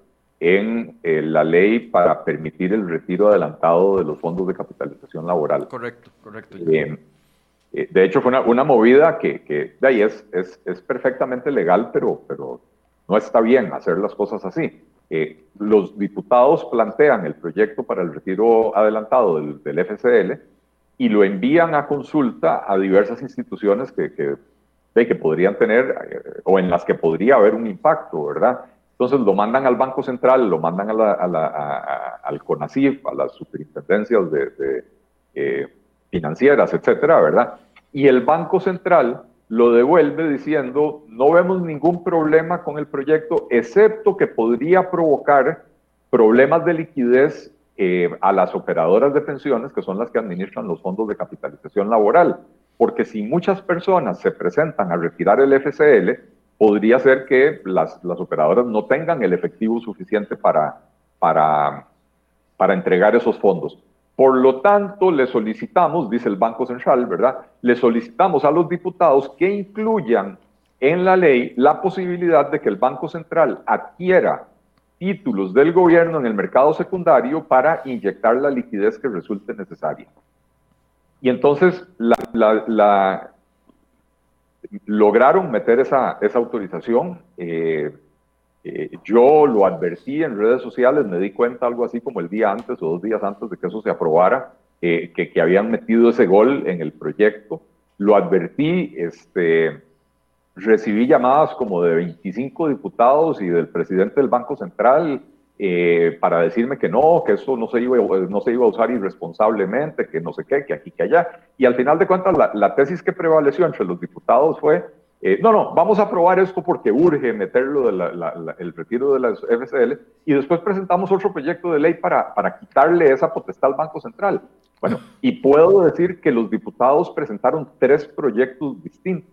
en eh, la ley para permitir el retiro adelantado de los fondos de capitalización laboral. Correcto, correcto. de hecho, fue una, movida que, que, de ahí es, es, es, perfectamente legal, pero, pero no está bien hacer las cosas así. Eh, los diputados plantean el proyecto para el retiro adelantado del, del, FCL y lo envían a consulta a diversas instituciones que, que, que podrían tener eh, o en las que podría haber un impacto, ¿verdad? Entonces lo mandan al Banco Central, lo mandan al CONACIF, a las superintendencias de, de eh, financieras, etcétera, ¿verdad? Y el Banco Central lo devuelve diciendo, no vemos ningún problema con el proyecto, excepto que podría provocar problemas de liquidez eh, a las operadoras de pensiones, que son las que administran los fondos de capitalización laboral. Porque si muchas personas se presentan a retirar el FCL, podría ser que las, las operadoras no tengan el efectivo suficiente para, para, para entregar esos fondos. Por lo tanto, le solicitamos, dice el Banco Central, ¿verdad? Le solicitamos a los diputados que incluyan en la ley la posibilidad de que el Banco Central adquiera títulos del gobierno en el mercado secundario para inyectar la liquidez que resulte necesaria. Y entonces lograron meter esa, esa autorización. Eh, eh, yo lo advertí en redes sociales, me di cuenta algo así como el día antes o dos días antes de que eso se aprobara, eh, que, que, habían metido ese gol en el proyecto. Lo advertí, este, recibí llamadas como de 25 diputados y del presidente del Banco Central eh, para decirme que no, que eso no se, iba, no se iba a usar irresponsablemente, que no sé qué, que aquí, que allá. Y al final de cuentas, la, la tesis que prevaleció entre los diputados fue eh, no, no, vamos a aprobar esto porque urge meterlo del retiro de las FCL y después presentamos otro proyecto de ley para, para quitarle esa potestad al Banco Central. Bueno, y puedo decir que los diputados presentaron tres proyectos distintos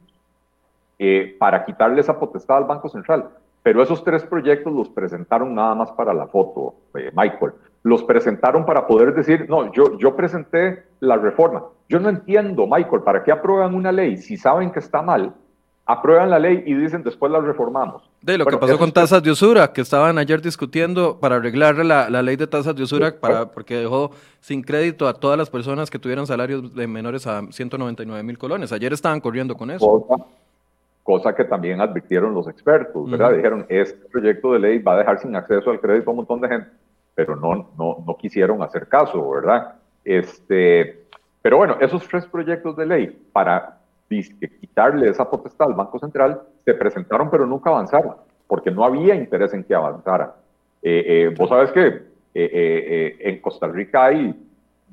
eh, para quitarle esa potestad al Banco Central, pero esos tres proyectos los presentaron nada más para la foto, eh, Michael. Los presentaron para poder decir, no, yo, yo presenté la reforma. Yo no entiendo, Michael, ¿para qué aprueban una ley si saben que está mal? Aprueban la ley y dicen después la reformamos. De lo que pasó con tasas de usura, que estaban ayer discutiendo para arreglar la, la ley de tasas de usura, para, porque dejó sin crédito a todas las personas que tuvieran salarios de menores a 199 mil colones. Ayer estaban corriendo con eso. Cosa, que también advirtieron los expertos, ¿verdad? Dijeron, este proyecto de ley va a dejar sin acceso al crédito a un montón de gente, pero no, no, no quisieron hacer caso, ¿verdad? Este, pero bueno, esos tres proyectos de ley para quitarle esa potestad al Banco Central, se presentaron pero nunca avanzaron, porque no había interés en que avanzaran. Eh, eh, vos sabes que eh, en Costa Rica hay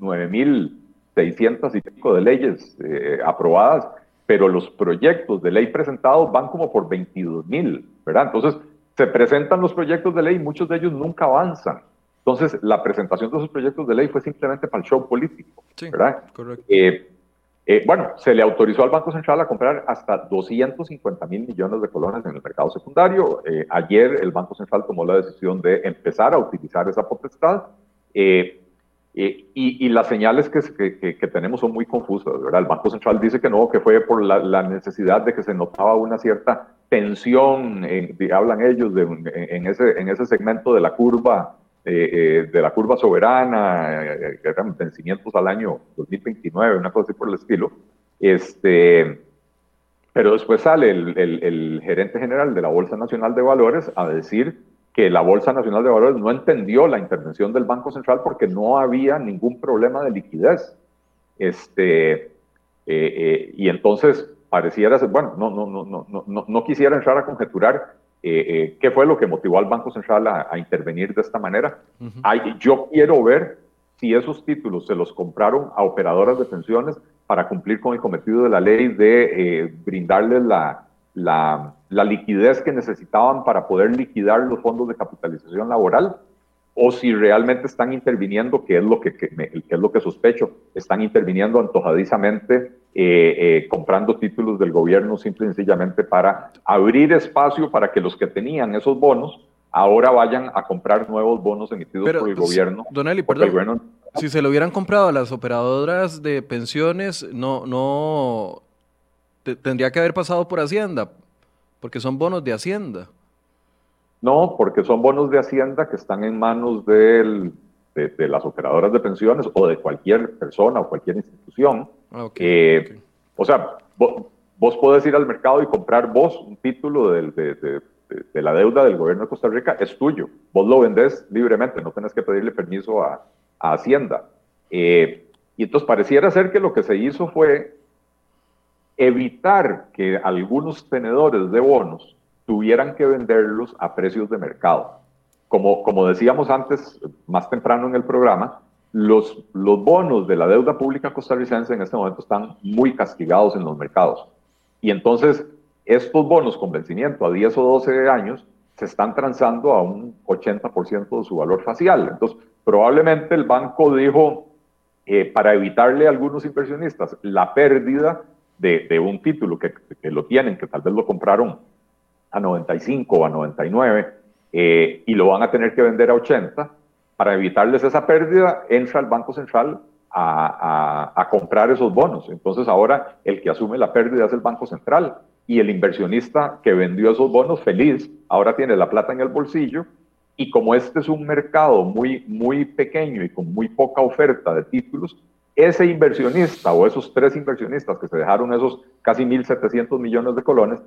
9.600 y pico de leyes aprobadas, pero los proyectos de ley presentados van como por 22.000, ¿verdad? Entonces, se presentan los proyectos de ley, muchos de ellos nunca avanzan. Entonces, la presentación de esos proyectos de ley fue simplemente para el show político, ¿verdad? Correcto. Eh, bueno, se le autorizó al Banco Central a comprar hasta 250 mil millones de colones en el mercado secundario. Eh, ayer el Banco Central tomó la decisión de empezar a utilizar esa potestad. Eh, y, las señales que, tenemos son muy confusas, ¿verdad? El Banco Central dice que no, que fue por la, necesidad de que se notaba una cierta tensión, hablan ellos, en ese segmento de la curva eh, eh, de la curva soberana, eh, que eran vencimientos al año 2029, una cosa así por el estilo. Este, pero después sale el, el, gerente general de la Bolsa Nacional de Valores a decir que la Bolsa Nacional de Valores no entendió la intervención del Banco Central porque no había ningún problema de liquidez. Este, y entonces pareciera ser, bueno, no, no, no, no, no, no quisiera entrar a conjeturar eh, eh, qué fue lo que motivó al Banco Central a, intervenir de esta manera. yo quiero ver si esos títulos se los compraron a operadoras de pensiones para cumplir con el cometido de la ley de eh, brindarles la, la, la, liquidez que necesitaban para poder liquidar los fondos de capitalización laboral, o si realmente están interviniendo, que es lo que, que, es lo que sospecho, están interviniendo antojadizamente eh, eh, comprando títulos del gobierno simple y sencillamente para abrir espacio para que los que tenían esos bonos ahora vayan a comprar nuevos bonos emitidos por el gobierno. Don Eli, perdón, si se lo hubieran comprado a las operadoras de pensiones, no, no tendría que haber pasado por Hacienda, porque son bonos de Hacienda. No, porque son bonos de Hacienda que están en manos de, las operadoras de pensiones o de cualquier persona o cualquier institución. Ah, eh, o sea, vos, vos, podés ir al mercado y comprar vos un título de, de, la deuda del gobierno de Costa Rica es tuyo. Vos lo vendés libremente, no tenés que pedirle permiso a, Hacienda. Eh, y entonces pareciera ser que lo que se hizo fue evitar que algunos tenedores de bonos tuvieran que venderlos a precios de mercado. Como, como decíamos antes, más temprano en el programa, los, los bonos de la deuda pública costarricense en este momento están muy castigados en los mercados. Y entonces estos bonos con vencimiento a 10 o 12 años se están transando a un 80% de su valor facial. Entonces, probablemente el banco dijo, eh, para evitarle a algunos inversionistas la pérdida de, de un título que, que, lo tienen, que tal vez lo compraron a 95 o a 99 eh, y lo van a tener que vender a 80, para evitarles esa pérdida, entra el Banco Central a, a, a comprar esos bonos. Entonces ahora el que asume la pérdida es el Banco Central y el inversionista que vendió esos bonos feliz, ahora tiene la plata en el bolsillo y como este es un mercado muy, muy pequeño y con muy poca oferta de títulos, ese inversionista o esos tres inversionistas que se dejaron esos casi 1.700 millones de colones,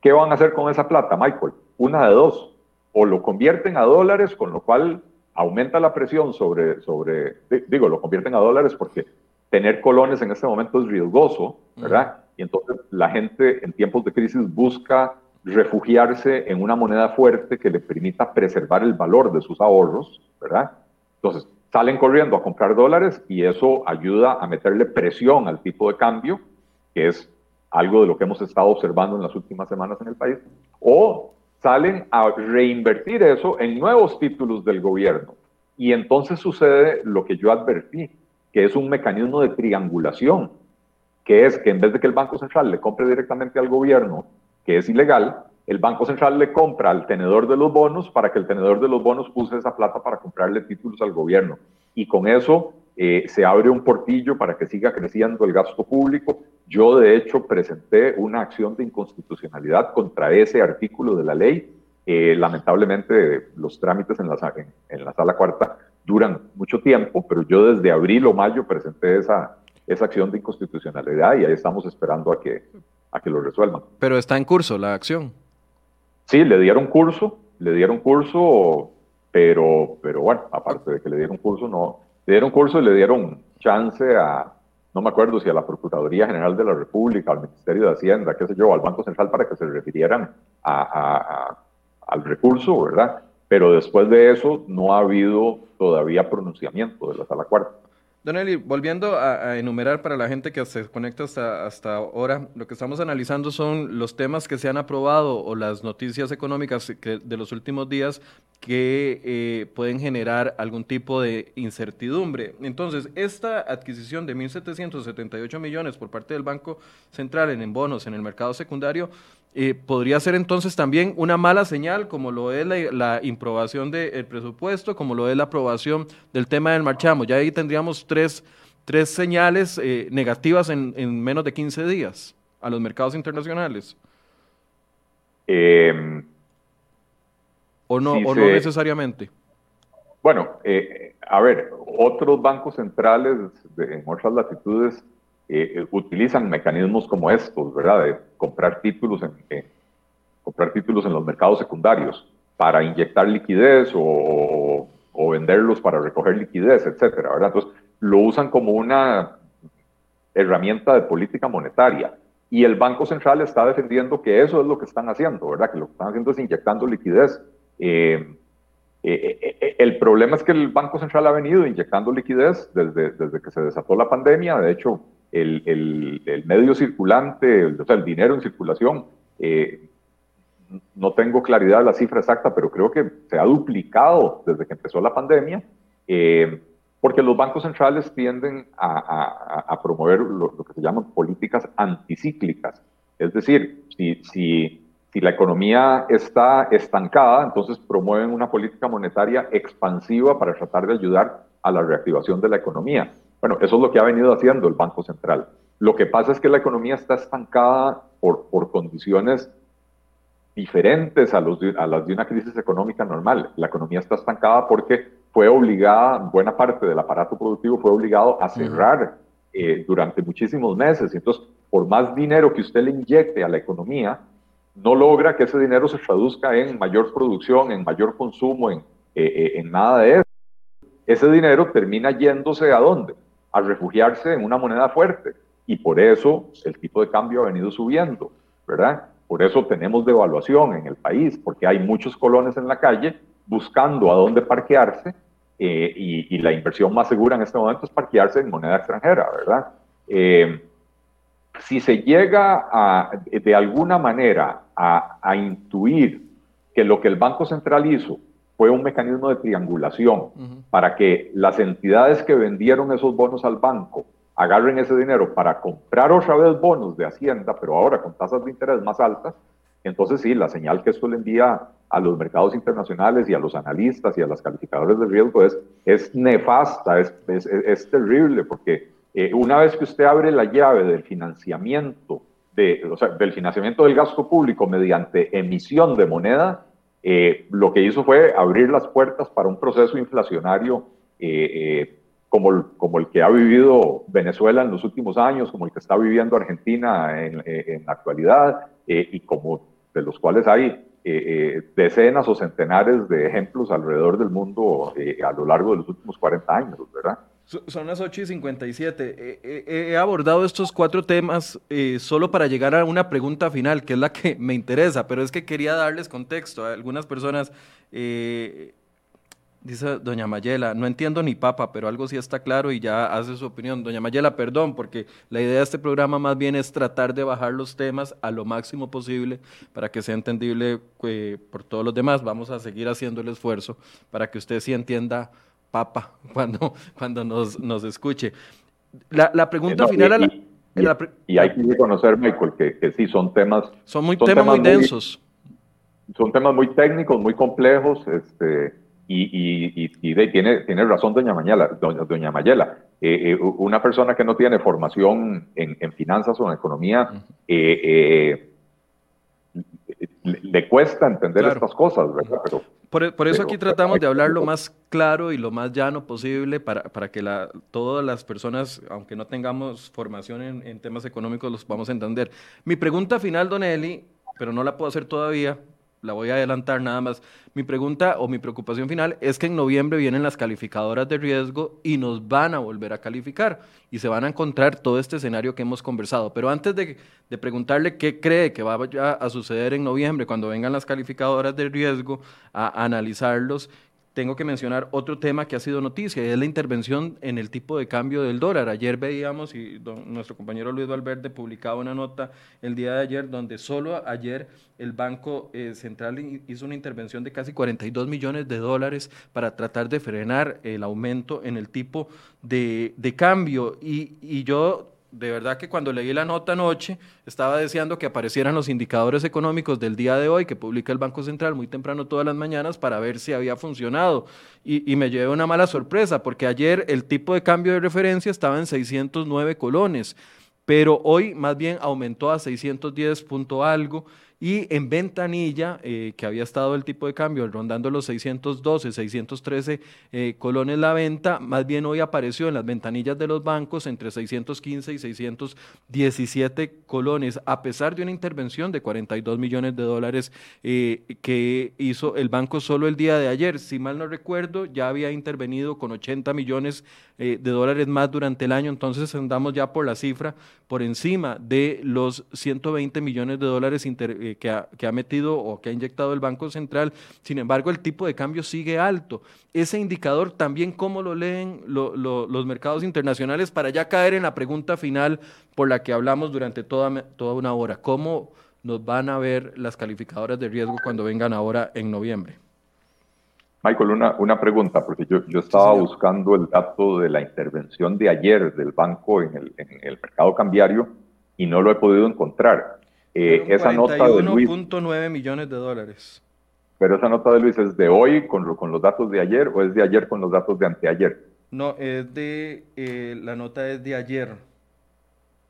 ¿qué van a hacer con esa plata, Michael? Una de dos, o lo convierten a dólares, con lo cual aumenta la presión sobre, sobre digo, lo convierten a dólares porque tener colones en este momento es riesgoso, ¿verdad? Y entonces la gente en tiempos de crisis busca refugiarse en una moneda fuerte que le permita preservar el valor de sus ahorros, ¿verdad? Entonces salen corriendo a comprar dólares y eso ayuda a meterle presión al tipo de cambio, que es algo de lo que hemos estado observando en las últimas semanas en el país, o salen a reinvertir eso en nuevos títulos del gobierno. Y entonces sucede lo que yo advertí, que es un mecanismo de triangulación que es que en vez de que el Banco Central le compre directamente al gobierno, que es ilegal, el Banco Central le compra al tenedor de los bonos para que el tenedor de los bonos use esa plata para comprarle títulos al gobierno. Y con eso eh, se abre un portillo para que siga creciendo el gasto público. Yo, de hecho, presenté una acción de inconstitucionalidad contra ese artículo de la ley. Eh, lamentablemente, los trámites en la, en la sala cuarta duran mucho tiempo, pero yo desde abril o mayo presenté esa, esa acción de inconstitucionalidad y ahí estamos esperando a que, a que lo resuelvan. Pero está en curso la acción. Sí, le dieron curso, le dieron curso, pero, pero bueno, aparte de que le dieron curso, no, le dieron curso y le dieron chance a, no me acuerdo si a la Procuraduría General de la República, al Ministerio de Hacienda, qué sé yo, al Banco Central para que se refirieran a, al recurso, ¿verdad? Pero después de eso no ha habido todavía pronunciamiento de la Sala Cuarta. Don Eli, volviendo a, enumerar para la gente que se conecta hasta, ahora, lo que estamos analizando son los temas que se han aprobado o las noticias económicas de los últimos días que eh, pueden generar algún tipo de incertidumbre. Entonces, esta adquisición de 1.778 millones por parte del Banco Central en, en bonos en el mercado secundario eh, podría ser entonces también una mala señal, como lo es la, improbación del presupuesto, como lo es la aprobación del tema del marchamo. Ya ahí tendríamos tres, tres señales eh, negativas en, en, menos de 15 días a los mercados internacionales. Em, ¿O no, o no necesariamente? Bueno, eh, a ver, otros bancos centrales en otras latitudes eh, utilizan mecanismos como estos, ¿verdad? De comprar títulos en, comprar títulos en los mercados secundarios para inyectar liquidez o, venderlos para recoger liquidez, etcétera, ¿verdad? Entonces, lo usan como una herramienta de política monetaria. y el Banco Central está defendiendo que eso es lo que están haciendo, ¿verdad? Que lo que están haciendo es inyectando liquidez. Eh, eh, eh, el problema es que el Banco Central ha venido inyectando liquidez desde, desde que se desató la pandemia. De hecho, el, el, medio circulante, o sea, el dinero en circulación, no tengo claridad de la cifra exacta, pero creo que se ha duplicado desde que empezó la pandemia porque los bancos centrales tienden a, promover lo, que se llaman políticas anticíclicas. Es decir, si, si, si la economía está estancada, entonces promueven una política monetaria expansiva para tratar de ayudar a la reactivación de la economía. Bueno, eso es lo que ha venido haciendo el Banco Central. Lo que pasa es que la economía está estancada por, por condiciones diferentes a, los a las de una crisis económica normal. La economía está estancada porque fue obligada, buena parte del aparato productivo fue obligado a cerrar eh, durante muchísimos meses. Entonces, por más dinero que usted le inyecte a la economía, no logra que ese dinero se traduzca en mayor producción, en mayor consumo, en, eh, eh, en nada de eso. Ese dinero termina yéndose a dónde? A refugiarse en una moneda fuerte. Y por eso el tipo de cambio ha venido subiendo, ¿verdad? Por eso tenemos devaluación en el país, porque hay muchos colones en la calle buscando a dónde parquearse eh, y, la inversión más segura en este momento es parquearse en moneda extranjera, ¿verdad? Eh, si se llega a, de alguna manera a, intuir que lo que el Banco Central hizo fue un mecanismo de triangulación para que las entidades que vendieron esos bonos al banco agarren ese dinero para comprar otra vez bonos de Hacienda, pero ahora con tasas de interés más altas, entonces sí, la señal que esto le envía a los mercados internacionales y a los analistas y a los calificadores de riesgo es, es nefasta, es, es, terrible, porque eh, una vez que usted abre la llave del financiamiento, de, o sea, del financiamiento del gasto público mediante emisión de moneda, eh, lo que hizo fue abrir las puertas para un proceso inflacionario eh, como, el, como el que ha vivido Venezuela en los últimos años, como el que está viviendo Argentina en, en la actualidad, y como de los cuales hay eh, eh, decenas o centenares de ejemplos alrededor del mundo eh, a lo largo de los últimos 40 años, ¿verdad? Son las 8 y 57. he abordado estos cuatro temas solo para llegar a una pregunta final, que es la que me interesa, pero es que quería darles contexto. A algunas personas Dice doña Mayela, no entiendo ni papa, pero algo sí está claro y ya hace su opinión. Doña Mayela, perdón, porque la idea de este programa más bien es tratar de bajar los temas a lo máximo posible para que sea entendible eh, por todos los demás. Vamos a seguir haciendo el esfuerzo para que usted sí entienda papa cuando, cuando nos, nos escuche. La, pregunta eh, final... Y, hay que reconocer, Michael, que, que sí, son temas... Son muy temas, muy densos. son temas muy técnicos, muy complejos, este y, tiene, tiene razón doña Mayela. Doña, Mayela. Eh, eh, una persona que no tiene formación en, finanzas o en economía, eh, le, cuesta entender estas cosas, ¿verdad? por, eso aquí tratamos de hablar lo más claro y lo más llano posible para, para que la, todas las personas, aunque no tengamos formación en, en temas económicos, los vamos a entender. Mi pregunta final, Don Eli, pero no la puedo hacer todavía, la voy a adelantar nada más. Mi pregunta o mi preocupación final es que en noviembre vienen las calificadoras de riesgo y nos van a volver a calificar y se van a encontrar todo este escenario que hemos conversado. Pero antes de, preguntarle qué cree que va a suceder en noviembre cuando vengan las calificadoras de riesgo a analizarlos, tengo que mencionar otro tema que ha sido noticia, y es la intervención en el tipo de cambio del dólar. Ayer veíamos, y nuestro compañero Luis Valverde publicaba una nota el día de ayer, donde solo ayer el Banco eh, Central hizo una intervención de casi 42 millones de dólares para tratar de frenar el aumento en el tipo de, de cambio. Y, y yo de verdad que cuando leí la nota anoche estaba deseando que aparecieran los indicadores económicos del día de hoy que publica el Banco Central muy temprano todas las mañanas para ver si había funcionado. Y, me llevé una mala sorpresa porque ayer el tipo de cambio de referencia estaba en 609 colones, pero hoy más bien aumentó a 610 punto algo y en ventanilla, eh, que había estado el tipo de cambio rondando los 612, 613 eh, colones la venta, más bien hoy apareció en las ventanillas de los bancos entre 615 y 617 colones, a pesar de una intervención de 42 millones de dólares eh, que hizo el banco solo el día de ayer. Si mal no recuerdo, ya había intervenido con 80 millones de dólares más durante el año, entonces andamos ya por la cifra por encima de los 120 millones de dólares eh, que, ha, metido o que ha inyectado el Banco Central. Sin embargo, el tipo de cambio sigue alto. Ese indicador también, ¿cómo lo leen los mercados internacionales? Para ya caer en la pregunta final por la que hablamos durante toda, toda una hora. ¿Cómo nos van a ver las calificadoras de riesgo cuando vengan ahora en noviembre? Michael, una, una pregunta, porque yo, yo estaba buscando el dato de la intervención de ayer del banco en el, en el mercado cambiario y no lo he podido encontrar. Eh, esa nota de Luis. 1.9 millones de dólares. Pero esa nota de Luis es de hoy con, con, los datos de ayer o es de ayer con los datos de anteayer. No, es de eh, la nota es de ayer.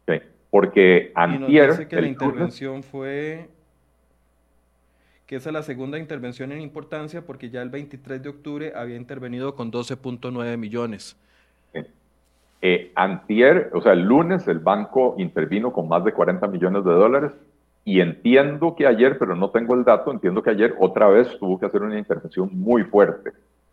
Sí, porque antier. dice que la intervención fue que esa es la segunda intervención en importancia porque ya el 23 de octubre había intervenido con 12.9 millones. Eh, antier, o sea, el lunes el banco intervino con más de 40 millones de dólares y entiendo que ayer, pero no tengo el dato, entiendo que ayer otra vez tuvo que hacer una intervención muy fuerte.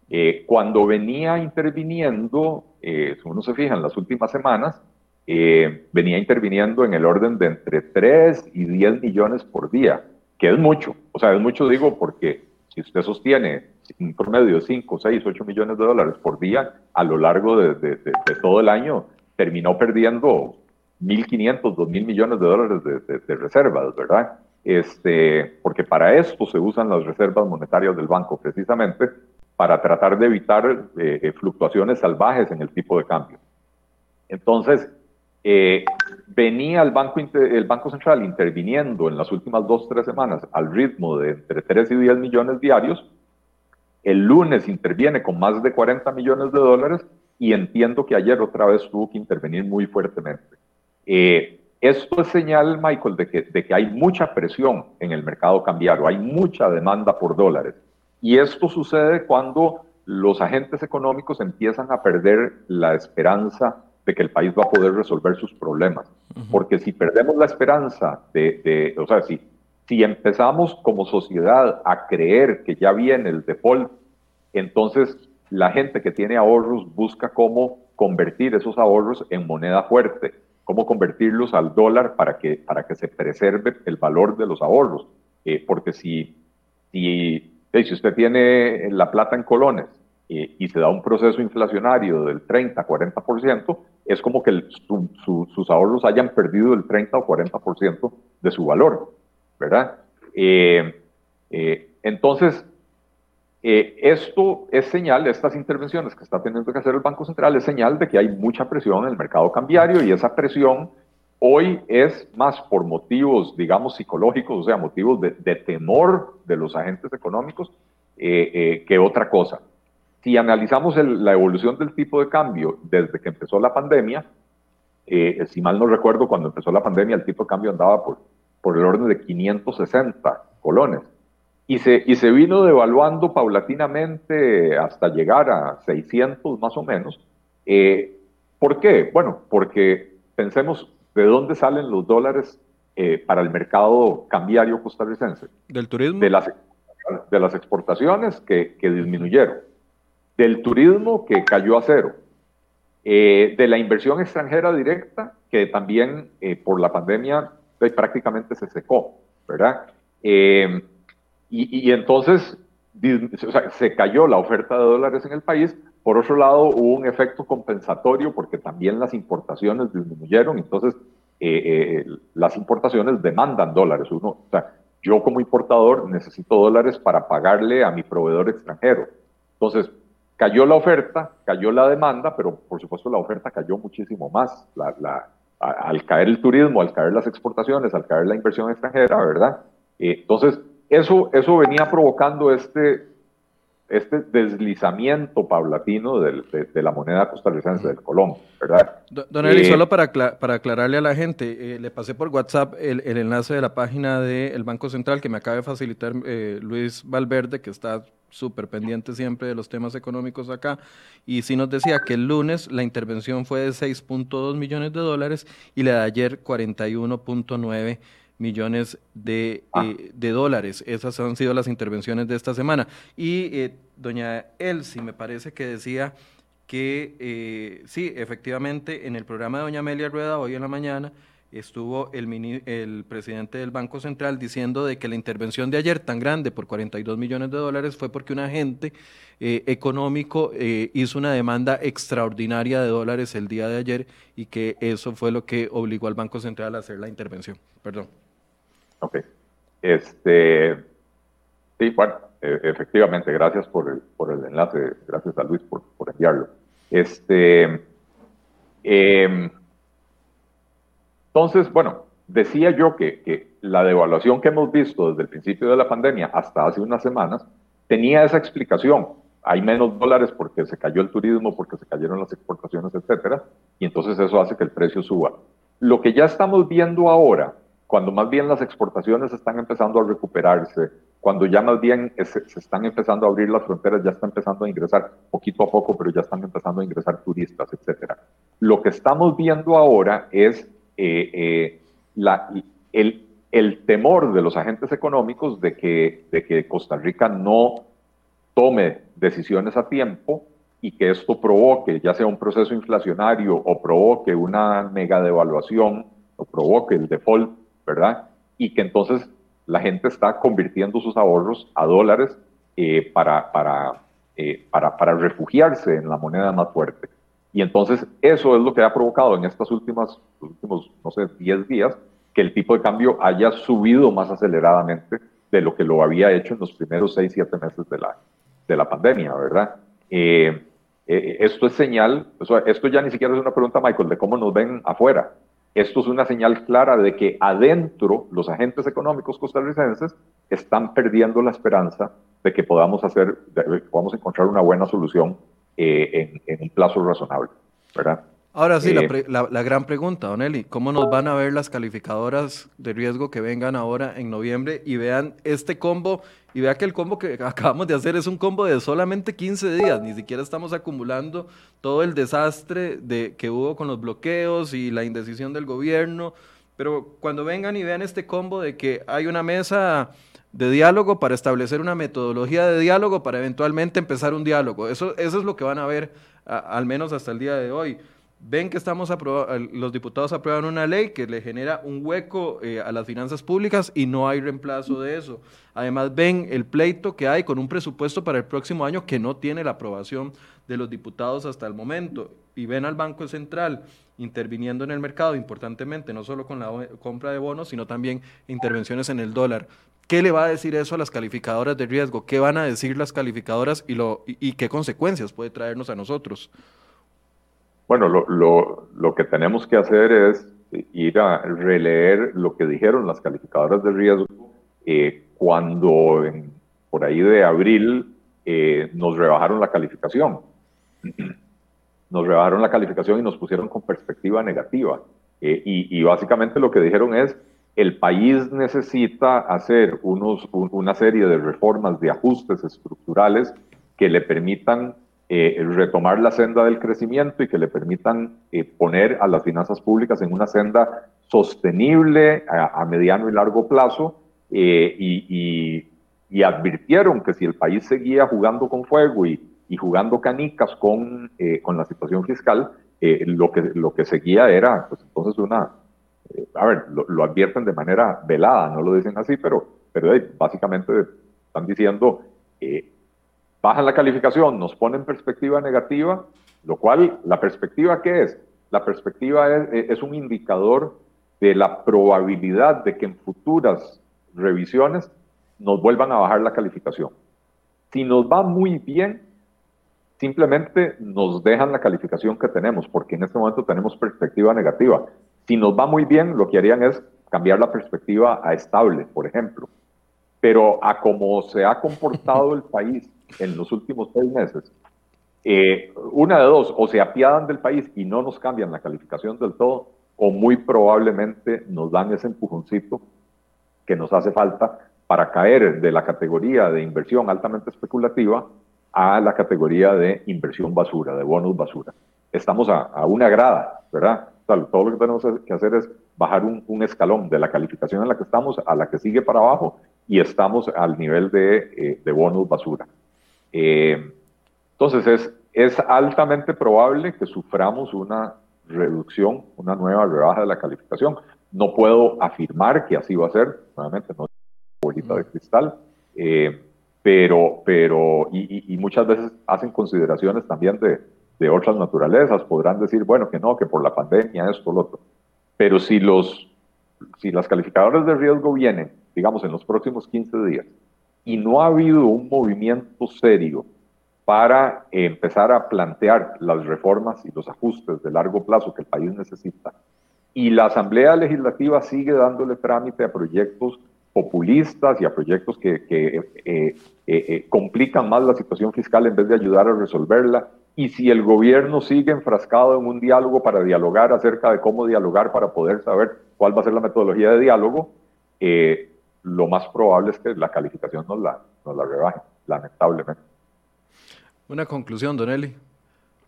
Eh, cuando venía interviniendo, eh, si uno se fija en las últimas semanas, eh, venía interviniendo en el orden de entre 3 y 10 millones por día, que es mucho. O sea, es mucho digo porque si usted sostiene un promedio de 5, 6, 8 millones de dólares por día a lo largo de, de todo el año, terminó perdiendo 1.500, 2.000 millones de dólares de, reservas, ¿verdad? Este, porque para esto se usan las reservas monetarias del banco, precisamente para tratar de evitar eh, eh, fluctuaciones salvajes en el tipo de cambio. Entonces, eh, venía el banco, el banco Central interviniendo en las últimas dos, tres semanas al ritmo de entre 3 y 10 millones diarios. El lunes interviene con más de 40 millones de dólares y entiendo que ayer otra vez tuvo que intervenir muy fuertemente. Eh, esto es señal, Michael, de que, de que hay mucha presión en el mercado cambiario, hay mucha demanda por dólares. Y esto sucede cuando los agentes económicos empiezan a perder la esperanza de que el país va a poder resolver sus problemas. Porque si perdemos la esperanza de, de, o sea, si, si empezamos como sociedad a creer que ya viene el default, entonces la gente que tiene ahorros busca cómo convertir esos ahorros en moneda fuerte cómo convertirlos al dólar para que, para que se preserve el valor de los ahorros. Eh, porque si, si, si usted tiene la plata en colones eh, y se da un proceso inflacionario del 30, 40%, es como que sus ahorros hayan perdido el 30 o 40% de su valor, ¿verdad? Eh, entonces, eh, esto es señal, estas intervenciones que está teniendo que hacer el Banco Central, es señal de que hay mucha presión en el mercado cambiario y esa presión hoy es más por motivos, digamos, psicológicos, o sea, motivos de, temor de los agentes económicos eh, eh, que otra cosa. Si analizamos la evolución del tipo de cambio desde que empezó la pandemia, si mal no recuerdo, cuando empezó la pandemia el tipo de cambio andaba por el orden de 560 colones y se, y se vino devaluando paulatinamente hasta llegar a 600 más o menos. Eh, ¿Por qué? Bueno, porque pensemos de dónde salen los dólares eh, para el mercado cambiario costarricense. Del turismo. De las, de las exportaciones que, que disminuyeron, del turismo que cayó a cero, eh, de la inversión extranjera directa que también por la pandemia prácticamente se secó, ¿verdad? Y, entonces se cayó la oferta de dólares en el país. Por otro lado, hubo un efecto compensatorio porque también las importaciones disminuyeron. Entonces, eh, eh, las importaciones demandan dólares. Uno, yo como importador necesito dólares para pagarle a mi proveedor extranjero. Entonces, cayó la oferta, cayó la demanda, pero por supuesto la oferta cayó muchísimo más. Al caer el turismo, al caer las exportaciones, al caer la inversión extranjera, ¿verdad? Eh, entonces, eso, eso venía provocando este, este deslizamiento paulatino de, la moneda costarricense del colón, ¿verdad? Don Eli, eh, solo para, para aclararle a la gente, eh, le pasé por WhatsApp el, enlace de la página del Banco Central que me acaba de facilitar eh, Luis Valverde, que está súper pendiente siempre de los temas económicos acá, y sí nos decía que el lunes la intervención fue de 6.2 millones de dólares y la de ayer 41.9 millones de, ah. eh, de, dólares. Esas han sido las intervenciones de esta semana. Y eh, doña Elsie me parece que decía que eh, sí, efectivamente, en el programa de doña Amelia Rueda hoy en la mañana estuvo el, el presidente del Banco Central diciendo de que la intervención de ayer tan grande por 42 millones de dólares fue porque un agente económico hizo una demanda extraordinaria de dólares el día de ayer y que eso fue lo que obligó al Banco Central a hacer la intervención. Perdón. Ok. Este, sí, bueno, e, efectivamente, gracias por el, por el enlace, gracias a Luis por, por enviarlo. Este, em, entonces, bueno, decía yo que, que, la devaluación que hemos visto desde el principio de la pandemia hasta hace unas semanas tenía esa explicación. Hay menos dólares porque se cayó el turismo, porque se cayeron las exportaciones, etcétera, y entonces eso hace que el precio suba. Lo que ya estamos viendo ahora cuando más bien las exportaciones están empezando a recuperarse, cuando ya más bien se, están empezando a abrir las fronteras, ya están empezando a ingresar poquito a poco, pero ya están empezando a ingresar turistas, etc. Lo que estamos viendo ahora es eh, eh, la, el, el, temor de los agentes económicos de que, de que Costa Rica no tome decisiones a tiempo y que esto provoque ya sea un proceso inflacionario o provoque una mega devaluación o provoque el default ¿verdad? Y que entonces la gente está convirtiendo sus ahorros a dólares eh, para, para, eh, para, para, refugiarse en la moneda más fuerte. Y entonces eso es lo que ha provocado en estas últimas, últimos, no sé, 10 días, que el tipo de cambio haya subido más aceleradamente de lo que lo había hecho en los primeros 6, 7 meses de la, de la pandemia, ¿verdad? Eh, esto es señal, esto ya ni siquiera es una pregunta, Michael, de cómo nos ven afuera. Esto es una señal clara de que adentro los agentes económicos costarricenses están perdiendo la esperanza de que podamos hacer, podamos encontrar una buena solución eh, en, un plazo razonable, ¿verdad? Ahora sí, eh, la, la, gran pregunta, Don Eli, ¿cómo nos van a ver las calificadoras de riesgo que vengan ahora en noviembre y vean este combo y vea que el combo que acabamos de hacer es un combo de solamente 15 días, ni siquiera estamos acumulando todo el desastre de, que hubo con los bloqueos y la indecisión del gobierno, pero cuando vengan y vean este combo de que hay una mesa de diálogo para establecer una metodología de diálogo para eventualmente empezar un diálogo, eso, eso es lo que van a ver al menos hasta el día de hoy ven que estamos los diputados aprueban una ley que le genera un hueco eh, a las finanzas públicas y no hay reemplazo de eso. Además, ven el pleito que hay con un presupuesto para el próximo año que no tiene la aprobación de los diputados hasta el momento. Y ven al Banco Central interviniendo en el mercado importantemente, no solo con la compra de bonos, sino también intervenciones en el dólar. ¿Qué le va a decir eso a las calificadoras de riesgo? ¿Qué van a decir las calificadoras y, lo, y qué consecuencias puede traernos a nosotros? Bueno, lo, que tenemos que hacer es ir a releer lo que dijeron las calificadoras de riesgo eh, cuando por ahí de abril eh, nos rebajaron la calificación. Nos rebajaron la calificación y nos pusieron con perspectiva negativa. Eh, y, básicamente lo que dijeron es, el país necesita hacer unos, una serie de reformas, de ajustes estructurales que le permitan eh, retomar la senda del crecimiento y que le permitan eh, poner a las finanzas públicas en una senda sostenible a, mediano y largo plazo eh, y, advirtieron que si el país seguía jugando con fuego y, jugando canicas con, con la situación fiscal, lo, que, lo que seguía era pues entonces una, a ver, lo, advierten de manera velada, no lo dicen así, pero, pero básicamente están diciendo bajan la calificación, nos ponen perspectiva negativa, lo cual, ¿la perspectiva qué es? La perspectiva es, es un indicador de la probabilidad de que en futuras revisiones nos vuelvan a bajar la calificación. Si nos va muy bien, simplemente nos dejan la calificación que tenemos, porque en este momento tenemos perspectiva negativa. Si nos va muy bien, lo que harían es cambiar la perspectiva a estable, por ejemplo. Pero a cómo se ha comportado el país en los últimos seis meses, eh, una de dos, o se apiadan del país y no nos cambian la calificación del todo, o muy probablemente nos dan ese empujoncito que nos hace falta para caer de la categoría de inversión altamente especulativa a la categoría de inversión basura, de bonos basura. Estamos a, una grada, ¿verdad? todo lo que tenemos que hacer es bajar un, escalón de la calificación en la que estamos a la que sigue para abajo y estamos al nivel de, eh, bonos basura. Eh, entonces es, es altamente probable que suframos una reducción, una nueva rebaja de la calificación. No puedo afirmar que así va a ser, nuevamente no es bolita de cristal, eh, pero, pero y, muchas veces hacen consideraciones también de, de, otras naturalezas, podrán decir, bueno, que no, que por la pandemia, esto, lo otro. Pero si, los, si las calificadoras de riesgo vienen, digamos, en los próximos 15 días, y no ha habido un movimiento serio para empezar a plantear las reformas y los ajustes de largo plazo que el país necesita. Y la Asamblea Legislativa sigue dándole trámite a proyectos populistas y a proyectos que, eh, eh, eh, complican más la situación fiscal en vez de ayudar a resolverla. Y si el gobierno sigue enfrascado en un diálogo para dialogar acerca de cómo dialogar para poder saber cuál va a ser la metodología de diálogo, lo más probable es que la calificación no la, no la rebaje, lamentablemente. Una conclusión, Don Eli.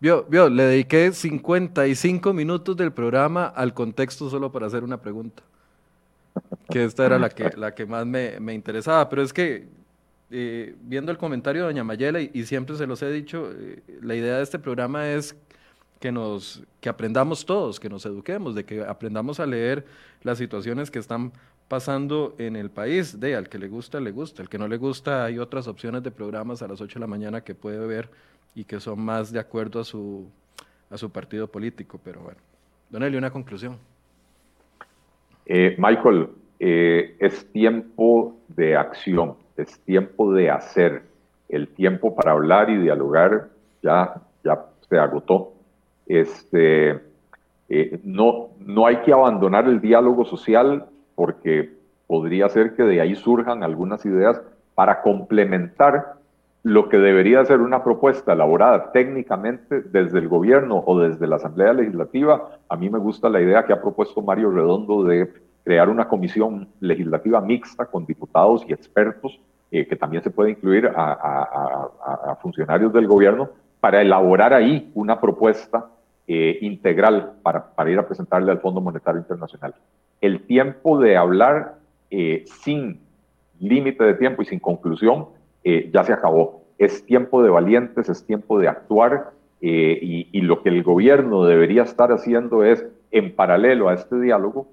Vio, vio, le dediqué 55 minutos del programa al contexto solo para hacer una pregunta. Que esta era la que, la que más me, me interesaba. Pero es que, eh, viendo el comentario de Doña Mayela, y, siempre se los he dicho, eh, la idea de este programa es que, nos, que aprendamos todos, que nos eduquemos, de que aprendamos a leer las situaciones que están pasando en el país. De al que le gusta, le gusta. Al que no le gusta, hay otras opciones de programas a las 8 de la mañana que puede ver y que son más de acuerdo a su, a su partido político. Pero bueno, Don Eli, una conclusión. Eh, Michael, eh, es tiempo de acción, es tiempo de hacer. El tiempo para hablar y dialogar ya, ya se agotó. Este, eh, no, no hay que abandonar el diálogo social porque podría ser que de ahí surjan algunas ideas para complementar lo que debería ser una propuesta elaborada técnicamente desde el gobierno o desde la Asamblea Legislativa. A mí me gusta la idea que ha propuesto Mario Redondo de crear una comisión legislativa mixta con diputados y expertos, eh, que también se puede incluir a, funcionarios del gobierno, para elaborar ahí una propuesta eh, integral para, para ir a presentarle al Fondo Monetario Internacional el tiempo de hablar eh, sin límite de tiempo y sin conclusión eh, ya se acabó. Es tiempo de valientes, es tiempo de actuar eh, y, lo que el gobierno debería estar haciendo es, en paralelo a este diálogo,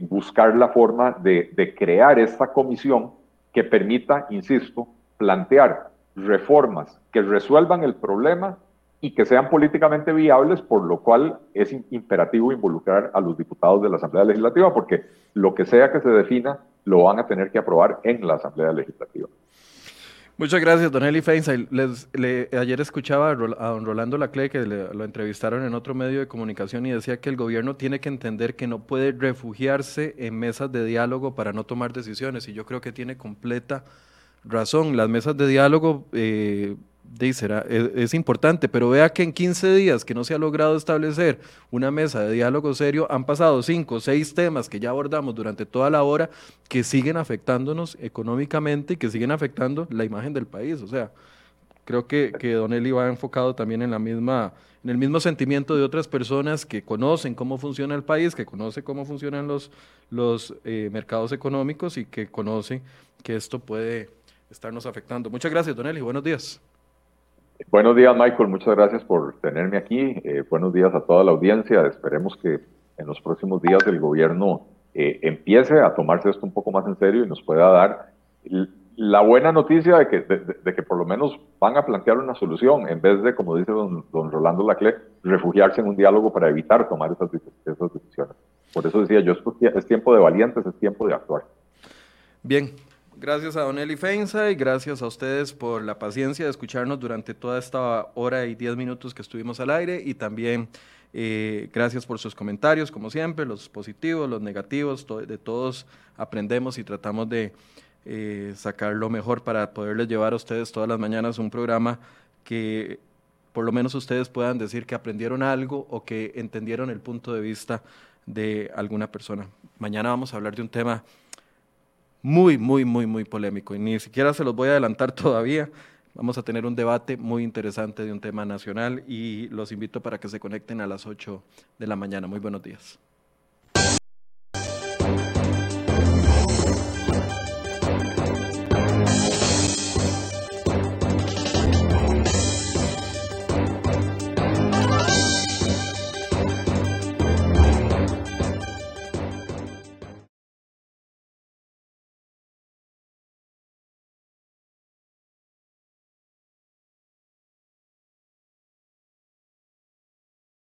buscar la forma de, de crear esta comisión que permita, insisto, plantear reformas que resuelvan el problema y que sean políticamente viables, por lo cual es imperativo involucrar a los diputados de la Asamblea Legislativa, porque lo que sea que se defina lo van a tener que aprobar en la Asamblea Legislativa. Muchas gracias, don Eli Feinstein. ayer escuchaba a, don Rolando Lacle que lo entrevistaron en otro medio de comunicación y decía que el gobierno tiene que entender que no puede refugiarse en mesas de diálogo para no tomar decisiones y yo creo que tiene completa razón. Las mesas de diálogo eh, es, importante, pero vea que en 15 días que no se ha logrado establecer una mesa de diálogo serio, han pasado 5 o 6 temas que ya abordamos durante toda la hora que siguen afectándonos económicamente y que siguen afectando la imagen del país. O sea, creo que, que Don Eli va enfocado también en la misma en el mismo sentimiento de otras personas que conocen cómo funciona el país, que conocen cómo funcionan los, los eh, mercados económicos y que conocen que esto puede estarnos afectando. Muchas gracias, Don Eli. Buenos días. Buenos días, Michael. Muchas gracias por tenerme aquí. Eh, buenos días a toda la audiencia. Esperemos que en los próximos días el gobierno eh, empiece a tomarse esto un poco más en serio y nos pueda dar la buena noticia de que, de, que por lo menos van a plantear una solución en vez de, como dice don, Rolando Lacle, refugiarse en un diálogo para evitar tomar esas decisiones. Por eso decía yo, es tiempo de valientes, es tiempo de actuar. Bien, Gracias a Don Eli Feinza y gracias a ustedes por la paciencia de escucharnos durante toda esta hora y diez minutos que estuvimos al aire y también eh, gracias por sus comentarios, como siempre, los positivos, los negativos, de todos aprendemos y tratamos de, eh, sacar lo mejor para poderles llevar a ustedes todas las mañanas un programa que por lo menos ustedes puedan decir que aprendieron algo o que entendieron el punto de vista de alguna persona. Mañana vamos a hablar de un tema muy, muy, muy, muy polémico y ni siquiera se los voy a adelantar todavía. Vamos a tener un debate muy interesante de un tema nacional y los invito para que se conecten a las 8 de la mañana. Muy buenos días.